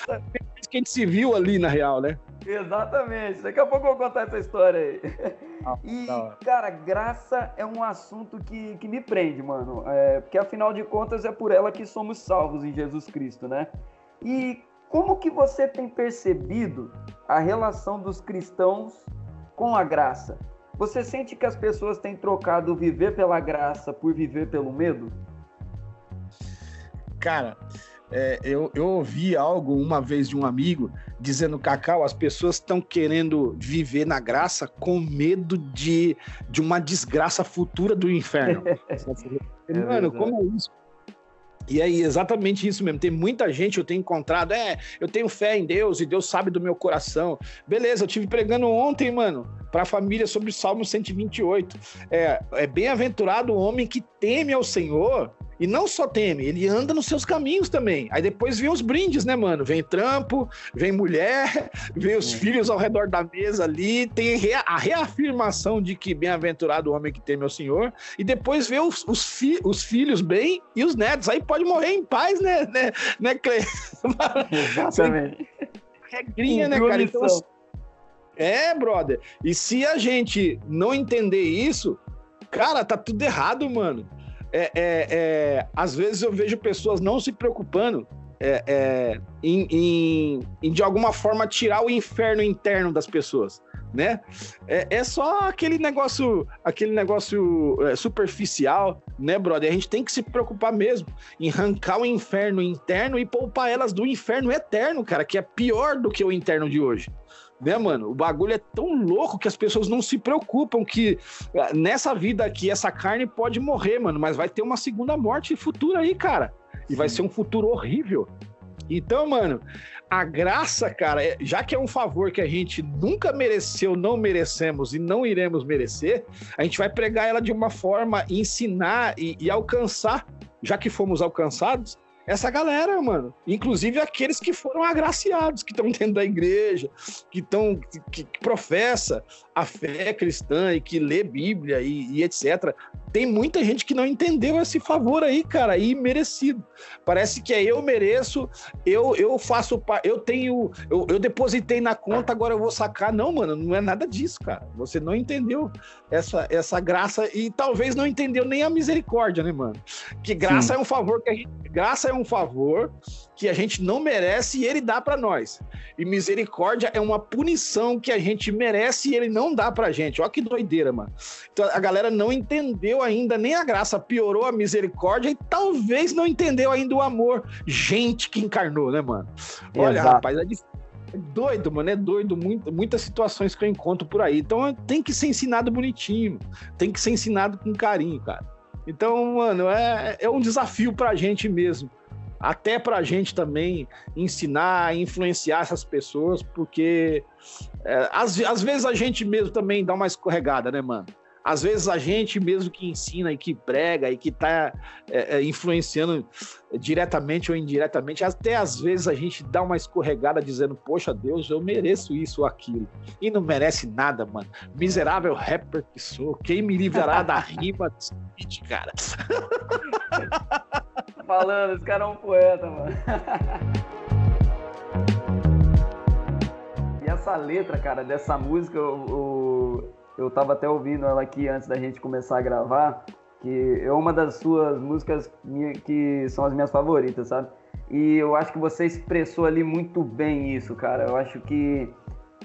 que a gente se viu ali, na real, né? Exatamente. Daqui a pouco eu vou contar essa história aí. Ah, <laughs> e, cara, graça é um assunto que, que me prende, mano. É, porque afinal de contas é por ela que somos salvos em Jesus Cristo, né? E como que você tem percebido a relação dos cristãos com a graça? Você sente que as pessoas têm trocado viver pela graça por viver pelo medo? Cara, é, eu, eu ouvi algo uma vez de um amigo dizendo, Cacau, as pessoas estão querendo viver na graça com medo de, de uma desgraça futura do inferno. <laughs> é Mano, como é isso? E aí, exatamente isso mesmo. Tem muita gente eu tenho encontrado. É, eu tenho fé em Deus e Deus sabe do meu coração. Beleza, eu tive pregando ontem, mano, para a família sobre o Salmo 128. É, é bem-aventurado o homem que teme ao Senhor e não só teme, ele anda nos seus caminhos também. Aí depois vem os brindes, né, mano? Vem trampo, vem mulher, <laughs> vem os é. filhos ao redor da mesa ali, tem a reafirmação de que bem-aventurado o homem que teme ao Senhor, e depois vê os, os, fi os, filhos bem e os netos. Aí pode morrer em paz, né, né, né Cle? <laughs> Exatamente. Regrinha, né, cara? Então, é, brother. E se a gente não entender isso, cara, tá tudo errado, mano é, é, é, às vezes eu vejo pessoas não se preocupando é, é, em, em, em, de alguma forma, tirar o inferno interno das pessoas, né? É, é só aquele negócio, aquele negócio é, superficial, né, brother? A gente tem que se preocupar mesmo em arrancar o inferno interno e poupar elas do inferno eterno, cara, que é pior do que o interno de hoje né, mano? O bagulho é tão louco que as pessoas não se preocupam que eh, nessa vida aqui essa carne pode morrer, mano, mas vai ter uma segunda morte futura aí, cara. E vai ser um futuro horrível. Então, mano, a graça, cara, é, já que é um favor que a gente nunca mereceu, não merecemos e não iremos merecer, a gente vai pregar ela de uma forma, ensinar e, e alcançar, já que fomos alcançados, essa galera, mano. Inclusive aqueles que foram agraciados, que estão dentro da igreja, que estão que, que, professa a fé cristã e que lê Bíblia e, e, etc. Tem muita gente que não entendeu esse favor aí, cara, e merecido. Parece que é eu mereço, eu eu faço, eu tenho, eu, eu depositei na conta, agora eu vou sacar. Não, mano, não é nada disso, cara. Você não entendeu essa essa graça e talvez não entendeu nem a misericórdia, né, mano? Que graça Sim. é um favor que a gente, graça é um favor que a gente não merece e ele dá para nós. E misericórdia é uma punição que a gente merece e ele não dá pra gente. Olha que doideira, mano. Então a galera não entendeu ainda nem a graça, piorou a misericórdia e talvez não entendeu ainda o amor. Gente que encarnou, né, mano? Olha, Exato. rapaz, é difícil É doido, mano, é doido. Muito, muitas situações que eu encontro por aí. Então tem que ser ensinado bonitinho, tem que ser ensinado com carinho, cara. Então, mano, é, é um desafio pra gente mesmo. Até pra gente também ensinar, influenciar essas pessoas, porque é, às, às vezes a gente mesmo também dá uma escorregada, né, mano? Às vezes a gente mesmo que ensina e que prega e que está é, é, influenciando diretamente ou indiretamente, até às vezes a gente dá uma escorregada dizendo, poxa Deus, eu mereço isso ou aquilo. E não merece nada, mano. Miserável rapper que sou, quem me livrará da <laughs> rima desse cara? <laughs> Falando, esse cara é um poeta, mano. <laughs> e essa letra, cara, dessa música, o eu estava até ouvindo ela aqui antes da gente começar a gravar, que é uma das suas músicas que são as minhas favoritas, sabe? E eu acho que você expressou ali muito bem isso, cara. Eu acho que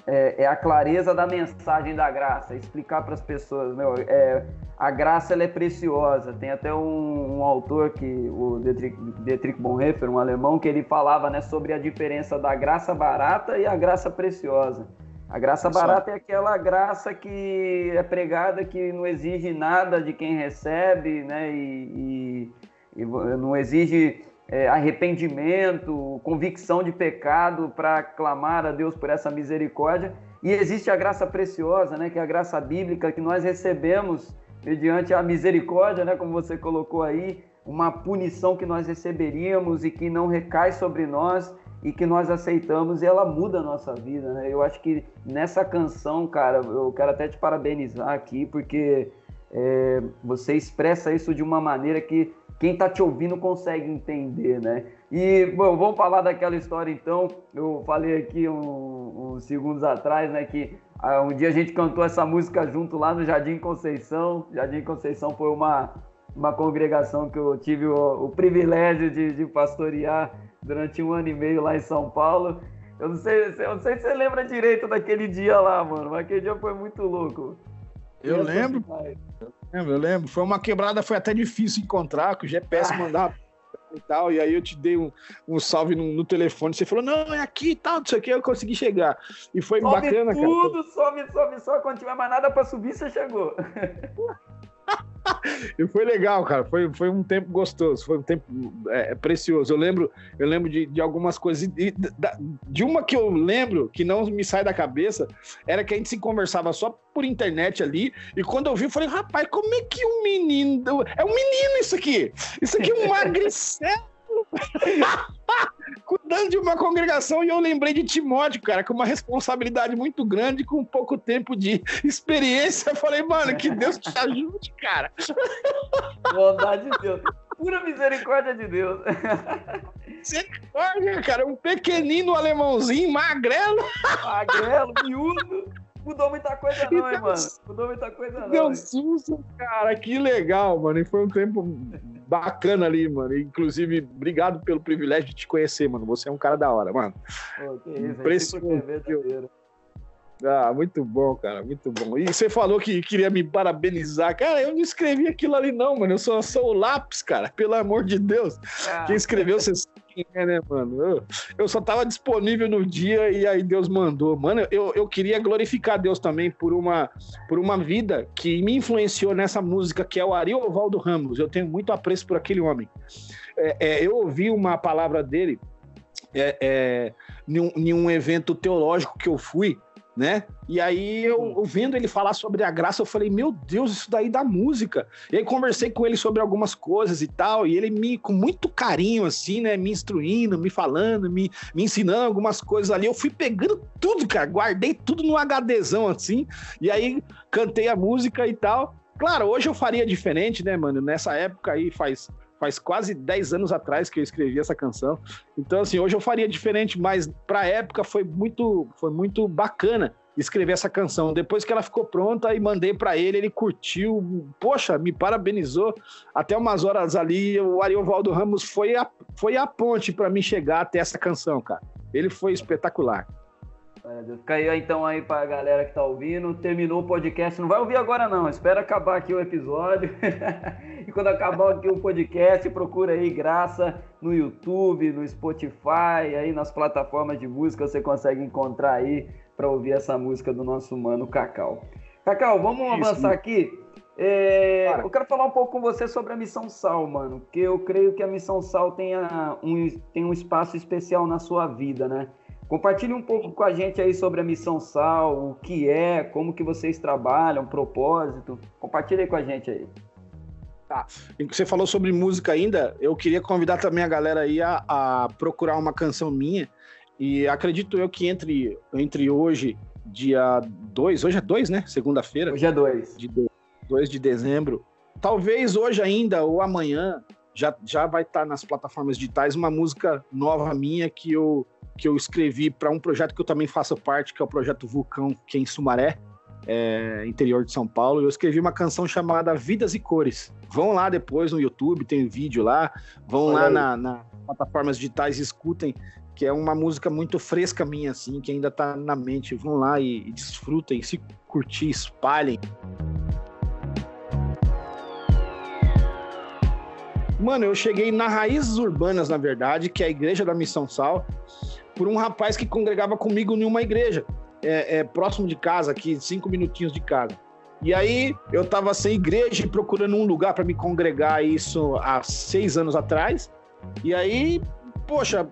é, é a clareza da mensagem da graça, explicar para as pessoas, meu, é, a graça ela é preciosa. Tem até um, um autor que o Dietrich, Dietrich Bonhoeffer, um alemão, que ele falava, né, sobre a diferença da graça barata e a graça preciosa. A graça barata é aquela graça que é pregada que não exige nada de quem recebe, né? E, e, e não exige é, arrependimento, convicção de pecado para clamar a Deus por essa misericórdia. E existe a graça preciosa, né? Que é a graça bíblica que nós recebemos mediante a misericórdia, né? Como você colocou aí, uma punição que nós receberíamos e que não recai sobre nós e que nós aceitamos e ela muda a nossa vida, né? Eu acho que nessa canção, cara, eu quero até te parabenizar aqui, porque é, você expressa isso de uma maneira que quem está te ouvindo consegue entender, né? E, bom, vamos falar daquela história então. Eu falei aqui um, uns segundos atrás, né, que ah, um dia a gente cantou essa música junto lá no Jardim Conceição. Jardim Conceição foi uma, uma congregação que eu tive o, o privilégio de, de pastorear durante um ano e meio lá em São Paulo. Eu não sei, eu não sei se você lembra direito daquele dia lá, mano, mas aquele dia foi muito louco. Eu lembro, eu lembro, eu lembro. Foi uma quebrada, foi até difícil encontrar, que o GPS ah. mandava e tal, e aí eu te dei um, um salve no, no, telefone, você falou, não, é aqui e tal, não sei o que, eu consegui chegar. E foi sobe bacana, tudo, cara. Tudo, sobe, sobe, sobe, quando tiver mais nada pra subir, você chegou. E foi legal, cara. Foi, foi um tempo gostoso, foi um tempo é, precioso. Eu lembro, eu lembro de, de algumas coisas. De, de, uma que eu lembro, que não me sai da cabeça, era que a gente se conversava só por internet ali. E quando eu vi, eu falei, rapaz, como é que um menino. É um menino isso aqui! Isso aqui é um <laughs> magricelo! Cuidando de uma congregação e eu lembrei de Timóteo, cara, com uma responsabilidade muito grande, com pouco tempo de experiência. Eu falei, mano, que Deus te ajude, cara. Bondade de Deus. Pura misericórdia de Deus. Misericórdia, cara. Um pequenino alemãozinho, magrelo. Magrelo, miúdo. Mudou muita coisa não, hein, mano? Mudou muita coisa não. Deu susto, cara. Que legal, mano. E foi um tempo bacana ali, mano. Inclusive, obrigado pelo privilégio de te conhecer, mano. Você é um cara da hora, mano. Pô, que isso, Impressionante. Ah, muito bom, cara, muito bom. E você falou que queria me parabenizar. Cara, eu não escrevi aquilo ali, não, mano. Eu sou, sou o lápis, cara, pelo amor de Deus. Ah. Quem escreveu, você quem é, né, mano? Eu, eu, só tava disponível no dia e aí Deus mandou. Mano, eu, eu queria glorificar Deus também por uma, por uma vida que me influenciou nessa música, que é o Ariovaldo Ramos. Eu tenho muito apreço por aquele homem. É, é, eu ouvi uma palavra dele é, é, em um evento teológico que eu fui, né? E aí eu ouvindo ele falar sobre a graça, eu falei, meu Deus, isso daí da música. E aí conversei com ele sobre algumas coisas e tal, e ele me, com muito carinho, assim, né, me instruindo, me falando, me, me ensinando algumas coisas ali. Eu fui pegando tudo, cara, guardei tudo no HDzão, assim, e aí cantei a música e tal. Claro, hoje eu faria diferente, né, mano? Nessa época aí faz faz quase 10 anos atrás que eu escrevi essa canção. Então, assim, hoje eu faria diferente, mas pra época foi muito, foi muito bacana escrever essa canção. Depois que ela ficou pronta e mandei para ele, ele curtiu, poxa, me parabenizou. Até umas horas ali, o Ariovaldo Ramos foi a, foi a ponte para mim chegar até essa canção, cara. Ele foi espetacular. Fica aí então aí pra galera que tá ouvindo. Terminou o podcast. Não vai ouvir agora não. Espera acabar aqui o episódio. <laughs> e quando acabar aqui o podcast, procura aí Graça no YouTube, no Spotify, aí nas plataformas de música você consegue encontrar aí para ouvir essa música do nosso mano Cacau. Cacau, vamos Isso. avançar aqui. É, eu quero falar um pouco com você sobre a Missão Sal, mano, porque eu creio que a Missão Sal tenha um, tem um espaço especial na sua vida, né? Compartilhe um pouco com a gente aí sobre a Missão Sal, o que é, como que vocês trabalham, propósito. Compartilhe aí com a gente aí. Tá. Você falou sobre música ainda, eu queria convidar também a galera aí a, a procurar uma canção minha. E acredito eu que entre, entre hoje, dia 2, hoje é 2, né? Segunda-feira. Hoje é 2. De 2 de dezembro. Talvez hoje ainda ou amanhã já, já vai estar nas plataformas digitais uma música nova minha que eu, que eu escrevi para um projeto que eu também faço parte, que é o projeto Vulcão, que é em Sumaré, é, interior de São Paulo. Eu escrevi uma canção chamada Vidas e Cores. Vão lá depois no YouTube, tem vídeo lá. Vão Olha lá nas na plataformas digitais e escutem, que é uma música muito fresca minha, assim, que ainda está na mente. Vão lá e, e desfrutem, se curtir, espalhem. Mano, eu cheguei na Raízes Urbanas, na verdade, que é a igreja da Missão Sal, por um rapaz que congregava comigo em uma igreja, é, é próximo de casa, aqui, cinco minutinhos de casa. E aí eu tava sem igreja procurando um lugar para me congregar isso há seis anos atrás. E aí, poxa,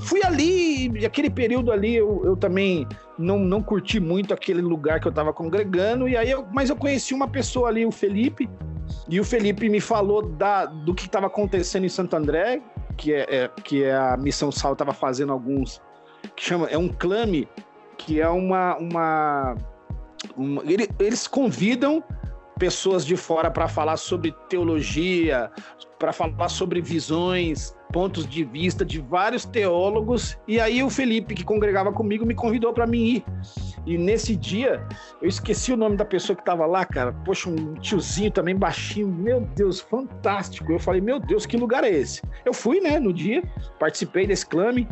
fui ali, aquele período ali eu, eu também não, não curti muito aquele lugar que eu tava congregando. E aí, eu, mas eu conheci uma pessoa ali, o Felipe, e o Felipe me falou da, do que estava acontecendo em Santo André, que é, é, que é a Missão Sal estava fazendo alguns. que chama. É um clame, que é uma. uma, uma ele, eles convidam pessoas de fora para falar sobre teologia, para falar sobre visões, pontos de vista de vários teólogos. E aí o Felipe, que congregava comigo, me convidou para mim ir. E nesse dia, eu esqueci o nome da pessoa que estava lá, cara. Poxa, um tiozinho também baixinho. Meu Deus, fantástico. Eu falei, meu Deus, que lugar é esse? Eu fui, né, no dia, participei desse clame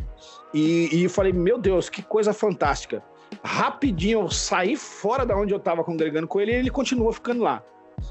e, e falei, meu Deus, que coisa fantástica. Rapidinho eu saí fora da onde eu estava congregando com ele e ele continuou ficando lá.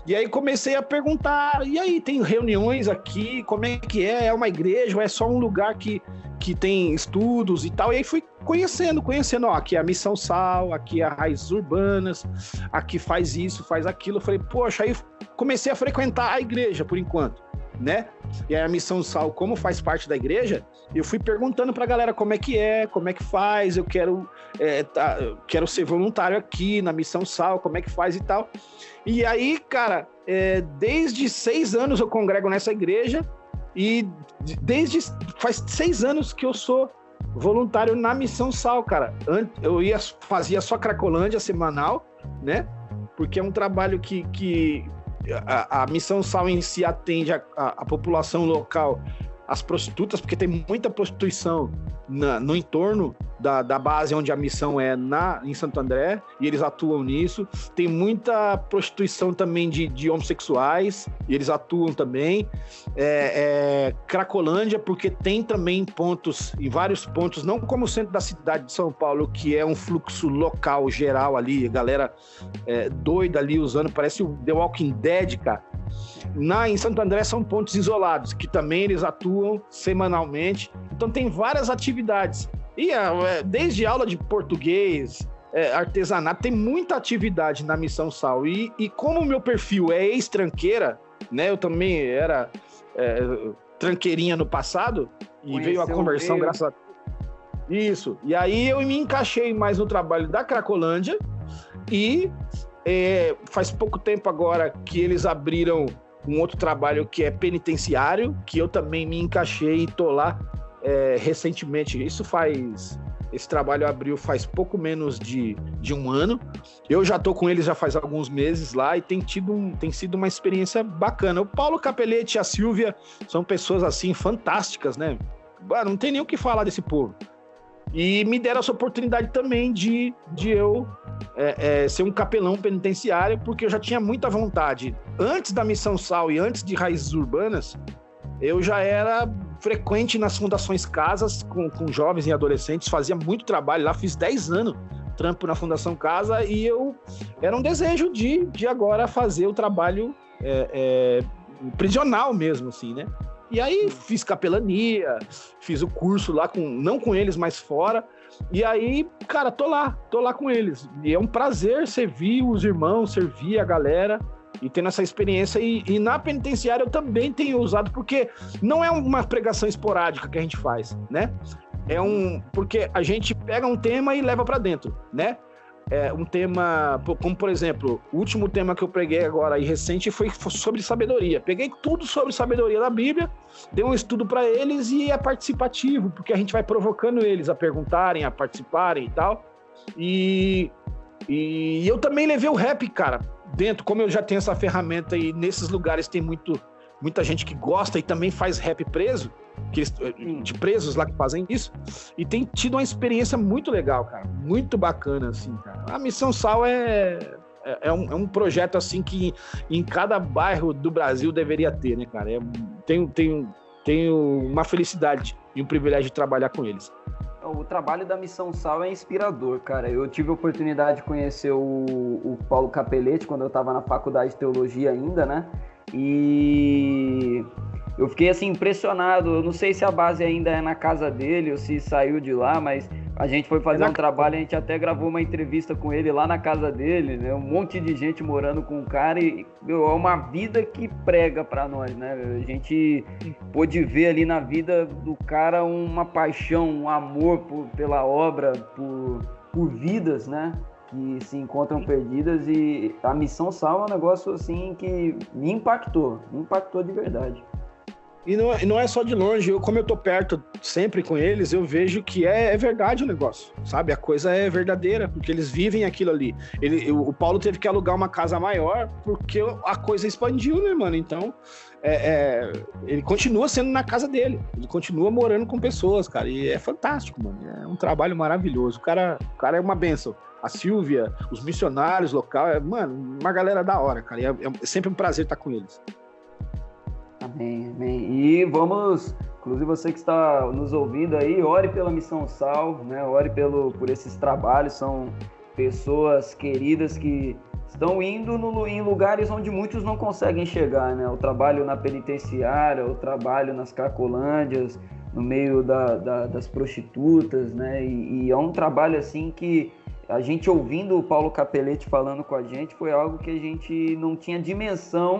E aí comecei a perguntar, e aí, tem reuniões aqui, como é que é? É uma igreja ou é só um lugar que, que tem estudos e tal? E aí fui conhecendo, conhecendo, ó, aqui é a Missão Sal, aqui é a Raízes Urbanas, aqui faz isso, faz aquilo. Eu falei, poxa, aí comecei a frequentar a igreja por enquanto, né? E aí a Missão Sal, como faz parte da igreja, eu fui perguntando pra galera como é que é, como é que faz, eu quero, é, tá, eu quero ser voluntário aqui na Missão Sal, como é que faz e tal. E aí, cara, é, desde seis anos eu congrego nessa igreja e desde faz seis anos que eu sou voluntário na Missão Sal, cara. Eu ia fazia só Cracolândia semanal, né? Porque é um trabalho que, que a, a Missão Sal em si atende a, a, a população local as prostitutas, porque tem muita prostituição na, no entorno da, da, base onde a missão é na, em Santo André, e eles atuam nisso. Tem muita prostituição também de, de homossexuais, e eles atuam também. É, é, Cracolândia, porque tem também pontos, em vários pontos, não como o centro da cidade de São Paulo, que é um fluxo local geral ali, a galera é, doida ali usando, parece o The Walking Dead, cara na, em Santo André são pontos isolados, que também eles atuam semanalmente. Então tem várias atividades. E é, desde aula de português, é, artesanato, tem muita atividade na Missão Sal. E, e como o meu perfil é ex-tranqueira, né? Eu também era é, tranqueirinha no passado, e Conheceu veio a conversão, graças a Isso. E aí eu me encaixei mais no trabalho da Cracolândia e é, faz pouco tempo agora que eles abriram um outro trabalho que é penitenciário, que eu também me encaixei e tô lá é, recentemente. Isso faz. Esse trabalho abriu faz pouco menos de, de um ano. Eu já tô com eles já faz alguns meses lá e tem, tido um, tem sido uma experiência bacana. O Paulo Capelete e a Silvia são pessoas assim fantásticas, né? Não tem nem o que falar desse povo. E me deram essa oportunidade também de, de eu é, é, ser um capelão penitenciário, porque eu já tinha muita vontade. Antes da Missão Sal e antes de Raízes Urbanas, eu já era frequente nas fundações casas com, com jovens e adolescentes, fazia muito trabalho lá, fiz 10 anos trampo na Fundação Casa e eu era um desejo de, de agora fazer o trabalho é, é, prisional mesmo, assim, né? E aí fiz capelania, fiz o curso lá com não com eles, mas fora. E aí, cara, tô lá, tô lá com eles. E é um prazer servir os irmãos, servir a galera e tendo essa experiência. E, e, na penitenciária eu também tenho usado, porque não é uma pregação esporádica que a gente faz, né? É um. Porque a gente pega um tema e leva para dentro, né? é, um tema, como por exemplo, o último tema que eu preguei agora e recente foi sobre sabedoria. Peguei tudo sobre sabedoria da Bíblia, dei um estudo para eles e é participativo, porque a gente vai provocando eles a perguntarem, a participarem e tal. E, e eu também levei o rap, cara, dentro, como eu já tenho essa ferramenta e nesses lugares tem muito muita gente que gosta e também faz rap preso, que eles, eh, de presos lá que fazem isso, e tem tido uma experiência muito legal, cara, muito bacana, assim, cara. A Missão Sal é, é, é, um, é um projeto, assim, que em cada bairro do Brasil deveria ter, né, cara? É, tenho, tenho, tenho uma felicidade e um privilégio de trabalhar com eles. O trabalho da Missão Sal é inspirador, cara. Eu tive a oportunidade de conhecer o, o Paulo Capelete quando eu estava na faculdade de teologia ainda, né? E eu fiquei assim impressionado. Eu não sei se a base ainda é na casa dele ou se saiu de lá, mas a gente foi fazer é um trabalho, a gente até gravou uma entrevista com ele lá na casa dele, né? Um monte de gente morando com o cara e meu, é uma vida que prega para nós, né? A gente pôde ver ali na vida do cara uma paixão, um amor por, pela obra, por, por vidas, né? que se encontram perdidas e a missão salva é um negócio assim que me impactou, me impactou de verdade. E não, é, não é só de longe, eu, como eu tô perto sempre com eles, eu vejo que é, é verdade o negócio, sabe? A coisa é verdadeira, porque eles vivem aquilo ali. Ele, o Paulo teve que alugar uma casa maior porque a coisa expandiu, né, mano? Então, é, é, ele continua sendo na casa dele, ele continua morando com pessoas, cara, e é fantástico, mano. É um trabalho maravilhoso. O cara, o cara é uma benção a Silvia, os missionários local, é, mano, uma galera da hora, cara. É, é sempre um prazer estar com eles. Amém, amém. E vamos, inclusive você que está nos ouvindo aí, ore pela Missão Sal, né? Ore pelo, por esses trabalhos, são pessoas queridas que estão indo no, em lugares onde muitos não conseguem chegar, né? O trabalho na penitenciária, o trabalho nas cracolândias, no meio da, da, das prostitutas, né? E, e, é um trabalho assim que a gente ouvindo o Paulo Capelete falando com a gente foi algo que a gente não tinha dimensão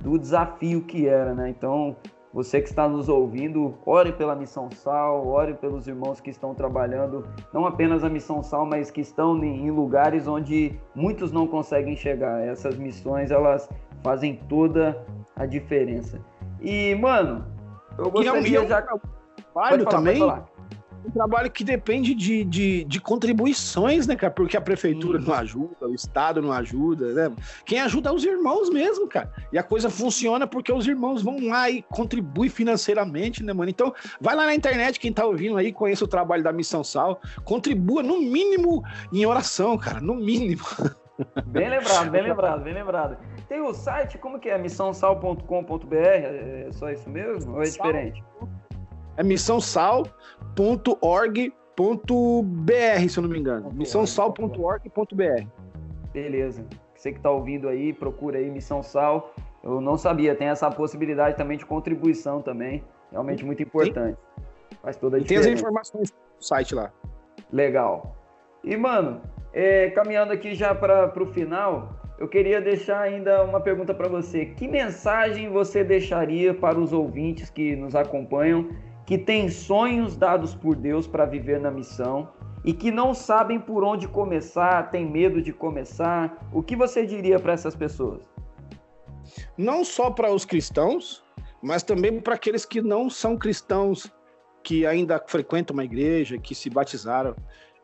do desafio que era, né? Então, você que está nos ouvindo, ore pela Missão Sal, ore pelos irmãos que estão trabalhando, não apenas a Missão Sal, mas que estão em lugares onde muitos não conseguem chegar. Essas missões, elas fazem toda a diferença. E, mano, eu gostaria é um, já... Falar, também. Um trabalho que depende de, de, de, contribuições, né, cara? Porque a prefeitura não ajuda, o Estado não ajuda, né? Quem ajuda é os irmãos mesmo, cara. E a coisa funciona porque os irmãos vão lá e contribuem financeiramente, né, mano? Então, vai lá na internet, quem tá ouvindo aí, conheça o trabalho da Missão Sal, contribua no mínimo em oração, cara, no mínimo. <laughs> Bem lembrado, bem lembrado, bem lembrado. Tem o site, como que é? missãosal.com.br? É só isso mesmo? Ou é diferente? É missãosal.com.br, se eu não me engano. missãosal.org.br. Beleza. Você que está ouvindo aí, procura aí Missão Sal. Eu não sabia, tem essa possibilidade também de contribuição também. Realmente muito importante. Sim. Faz toda a e diferença. Tem as informações no site lá. Legal. E, mano, é, caminhando aqui já para o final, eu queria deixar ainda uma pergunta para você. Que mensagem você deixaria para os ouvintes que nos acompanham que têm sonhos dados por Deus para viver na missão e que não sabem por onde começar, têm medo de começar, o que você diria para essas pessoas? Não só para os cristãos, mas também para aqueles que não são cristãos, que ainda frequentam uma igreja, que se batizaram.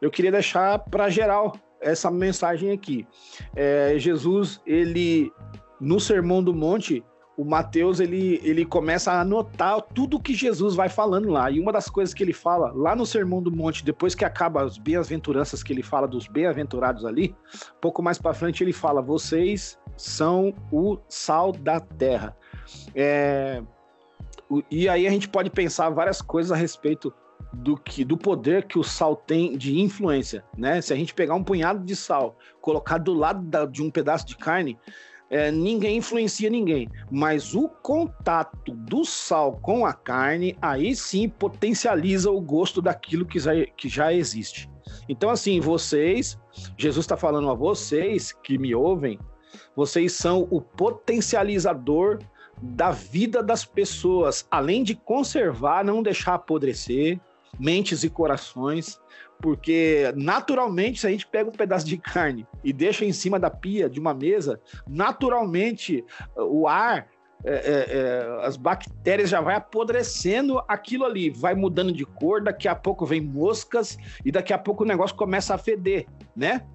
Eu queria deixar para geral essa mensagem aqui. É, Jesus, ele no Sermão do Monte, o Mateus ele, ele começa a anotar tudo que Jesus vai falando lá. E uma das coisas que ele fala lá no Sermão do Monte, depois que acaba as bem-aventuranças que ele fala dos bem-aventurados ali, pouco mais para frente ele fala: vocês são o sal da terra. É, e aí a gente pode pensar várias coisas a respeito do que do poder que o sal tem de influência, né? Se a gente pegar um punhado de sal, colocar do lado da, de um pedaço de carne, é, ninguém influencia ninguém, mas o contato do sal com a carne, aí sim potencializa o gosto daquilo que já, que já existe. Então, assim, vocês, Jesus está falando a vocês que me ouvem, vocês são o potencializador da vida das pessoas, além de conservar, não deixar apodrecer mentes e corações, porque naturalmente, se a gente pega um pedaço de carne e deixa em cima da pia de uma mesa, naturalmente o ar é, é, é, as bactérias já vai apodrecendo aquilo ali, vai mudando de cor, daqui a pouco vem moscas e daqui a pouco o negócio começa a feder, né?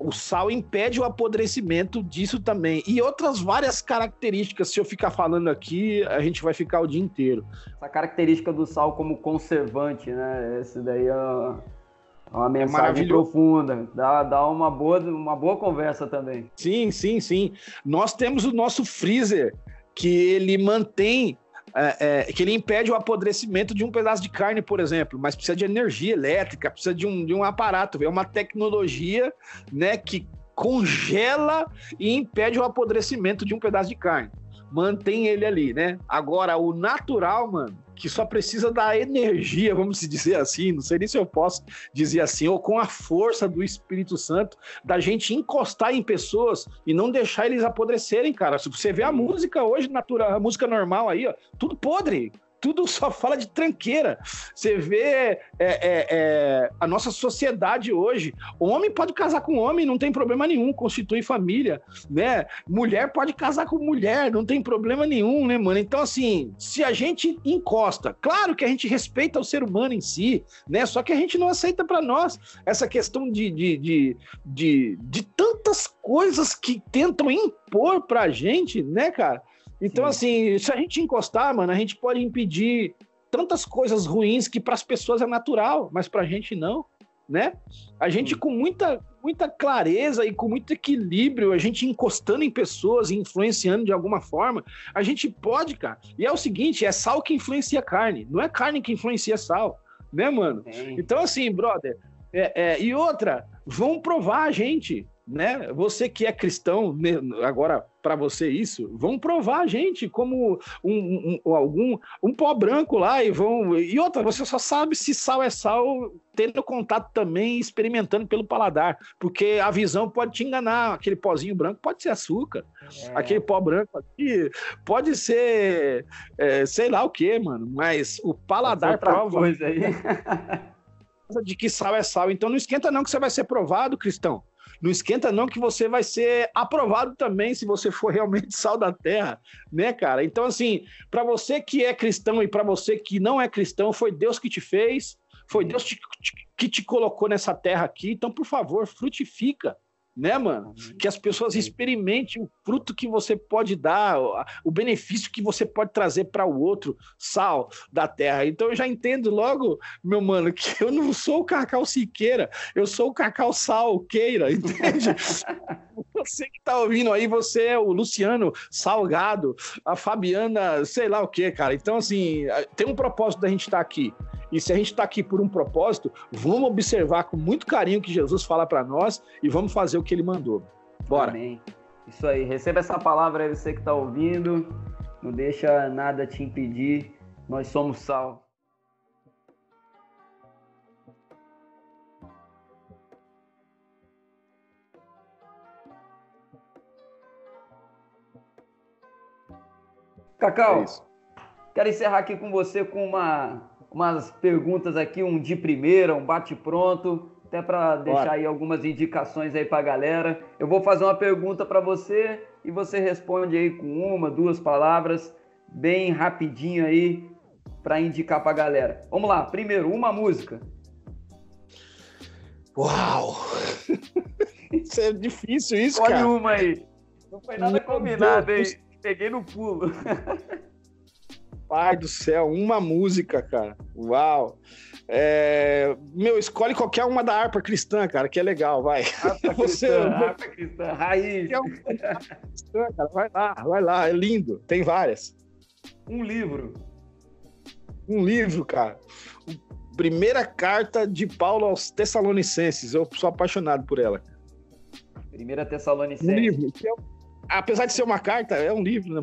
O sal impede o apodrecimento disso também. E outras várias características, se eu ficar falando aqui, a gente vai ficar o dia inteiro. Essa característica do sal como conservante, né? Esse daí é uma é mensagem é profunda, dá, dá uma, boa, uma boa conversa também. Sim, sim, sim. Nós temos o nosso freezer, que ele mantém, é, é, que ele impede o apodrecimento de um pedaço de carne, por exemplo, mas precisa de energia elétrica, precisa de um, de um aparato, é uma tecnologia né, que congela e impede o apodrecimento de um pedaço de carne. Mantém ele ali, né? Agora, o natural, mano, que só precisa da energia, vamos dizer assim, não sei nem se eu posso dizer assim, ou com a força do Espírito Santo, da gente encostar em pessoas e não deixar eles apodrecerem, cara. Se você vê a música hoje, natural, a música normal aí, ó, tudo podre tudo só fala de tranqueira. Você vê é, é, é, a nossa sociedade hoje. Homem pode casar com homem, não tem problema nenhum, constitui família, né? Mulher pode casar com mulher, não tem problema nenhum, né, mano? Então, assim, se a gente encosta, claro que a gente respeita o ser humano em si, né? Só que a gente não aceita para nós essa questão de, de, de, de, de tantas coisas que tentam impor pra gente, né, cara? Então, Sim. assim, se a gente encostar, mano, a gente pode impedir tantas coisas ruins que para as pessoas é natural, mas para a gente não, né? A gente com muita, muita clareza e com muito equilíbrio, a gente encostando em pessoas e influenciando de alguma forma, a gente pode, cara. E é o seguinte, é sal que influencia carne, não é carne que influencia sal, né, mano? Sim. Então, assim, brother, é, é, e outra, vão provar a gente, né? Você que é cristão, né, agora para você isso, vão provar a gente como um, um, algum um pó branco lá e vão e outra, você só sabe se sal é sal tendo contato também, experimentando pelo paladar, porque a visão pode te enganar, aquele pozinho branco pode ser açúcar, é. aquele pó branco aqui pode ser é, sei lá o que, mano, mas o paladar prova coisa aí. <laughs> de que sal é sal, então não esquenta não que você vai ser provado, cristão. Não esquenta não que você vai ser aprovado também se você for realmente <laughs> sal da terra, né, cara? Então assim, para você que é cristão e para você que não é cristão, foi Deus que te fez, foi Deus que te colocou nessa terra aqui. Então, por favor, frutifica né, mano? Que as pessoas experimentem o fruto que você pode dar, o benefício que você pode trazer para o outro, sal da terra. Então eu já entendo logo, meu mano, que eu não sou o Cacau Siqueira, eu sou o Cacau Salqueira, <laughs> entende? você que tá ouvindo aí, você é o Luciano Salgado, a Fabiana, sei lá o que, cara. Então, assim, tem um propósito da gente estar tá aqui. E se a gente está aqui por um propósito, vamos observar com muito carinho o que Jesus fala para nós e vamos fazer o que ele mandou. Bora. Amém. Isso aí. Receba essa palavra aí, você que está ouvindo. Não deixa nada te impedir. Nós somos sal. Cacau, é quero encerrar aqui com você com uma umas perguntas aqui, um de primeira, um bate-pronto, até para deixar aí algumas indicações aí para a galera. Eu vou fazer uma pergunta para você e você responde aí com uma, duas palavras, bem rapidinho aí, para indicar para a galera. Vamos lá, primeiro, uma música. Uau! <laughs> isso é difícil, isso, Escolhe cara. uma aí. Não foi nada Meu combinado, Deus. hein? Peguei no pulo. pai do céu, uma música, cara. Uau! É... Meu, escolhe qualquer uma da harpa cristã, cara, que é legal, vai. Harpa <laughs> Você... cristã, harpa cristã, raiz. Vai lá, vai lá, é lindo, tem várias. Um livro. Um livro, cara. Primeira carta de Paulo aos Tessalonicenses. Eu sou apaixonado por ela. Primeira Tessalonicenses. Um livro. É apesar de ser uma carta, é um livro, né?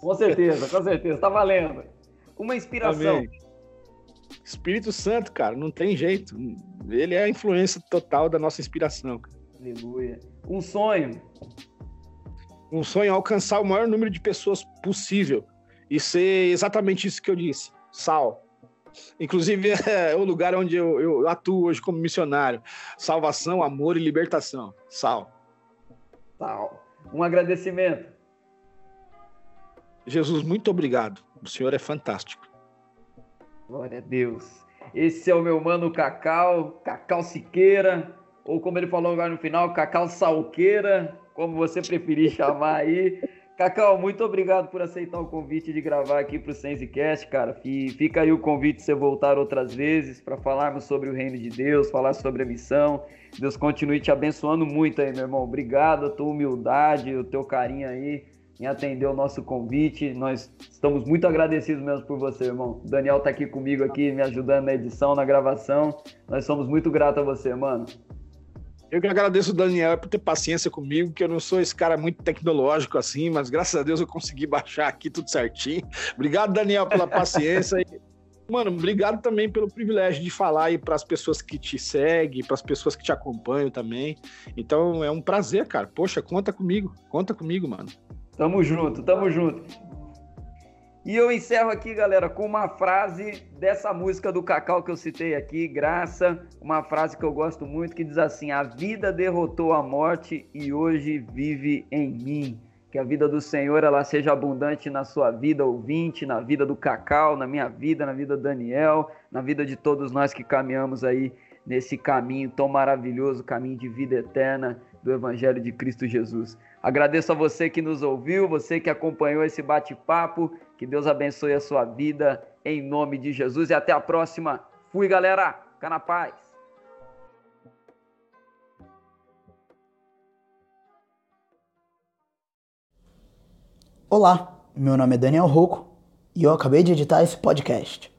Com certeza, com certeza. Tá valendo. Uma inspiração. Amém. Espírito Santo, cara, não tem jeito. Ele é a influência total da nossa inspiração. Aleluia. Um sonho. Um sonho é alcançar o maior número de pessoas possível e ser exatamente isso que eu disse: sal. Inclusive, <laughs> é o lugar onde eu, eu atuo hoje como missionário. Salvação, amor e libertação. Sal. Sal. Um agradecimento. Jesus, muito obrigado. O Senhor é fantástico. Glória a Deus. Esse é o meu mano Cacau, Cacau Siqueira, ou como ele falou agora no final, Cacau Salqueira, como você preferir <laughs> chamar aí. Cacau, muito obrigado por aceitar o convite de gravar aqui para o SenseCast, cara. Fica aí o convite de você voltar outras vezes para falarmos sobre o reino de Deus, falar sobre a missão. Deus continue te abençoando muito aí, meu irmão. Obrigado a tua humildade, o teu carinho aí em atender o nosso convite. Nós estamos muito agradecidos mesmo por você, irmão. O Daniel está aqui comigo aqui, me ajudando na edição, na gravação. Nós somos muito gratos a você, mano. Eu que agradeço o Daniel por ter paciência comigo, que eu não sou esse cara muito tecnológico assim, mas graças a Deus eu consegui <laughs> baixar aqui tudo certinho. Obrigado, Daniel, pela paciência. Mano, obrigado também pelo privilégio de falar aí para as pessoas que te seguem, para as pessoas que te acompanham também. Então é um prazer, cara. Poxa, conta comigo, conta comigo, mano. Tamo junto, tamo junto. E eu encerro aqui, galera, com uma frase dessa música do Cacau que eu citei aqui, Graça, uma frase que eu gosto muito que diz assim: "A vida derrotou a morte e hoje vive em mim". Que a vida do Senhor ela seja abundante na sua vida, ouvinte, na vida do Cacau, na minha vida, na vida do Daniel, na vida de todos nós que caminhamos aí nesse caminho tão maravilhoso, caminho de vida eterna do Evangelho de Cristo Jesus. Agradeço a você que nos ouviu, você que acompanhou esse bate-papo. Que Deus abençoe a sua vida em nome de Jesus e até a próxima. Fui, galera. Fica na paz. Olá, meu nome é Daniel Rocco e eu acabei de editar esse podcast.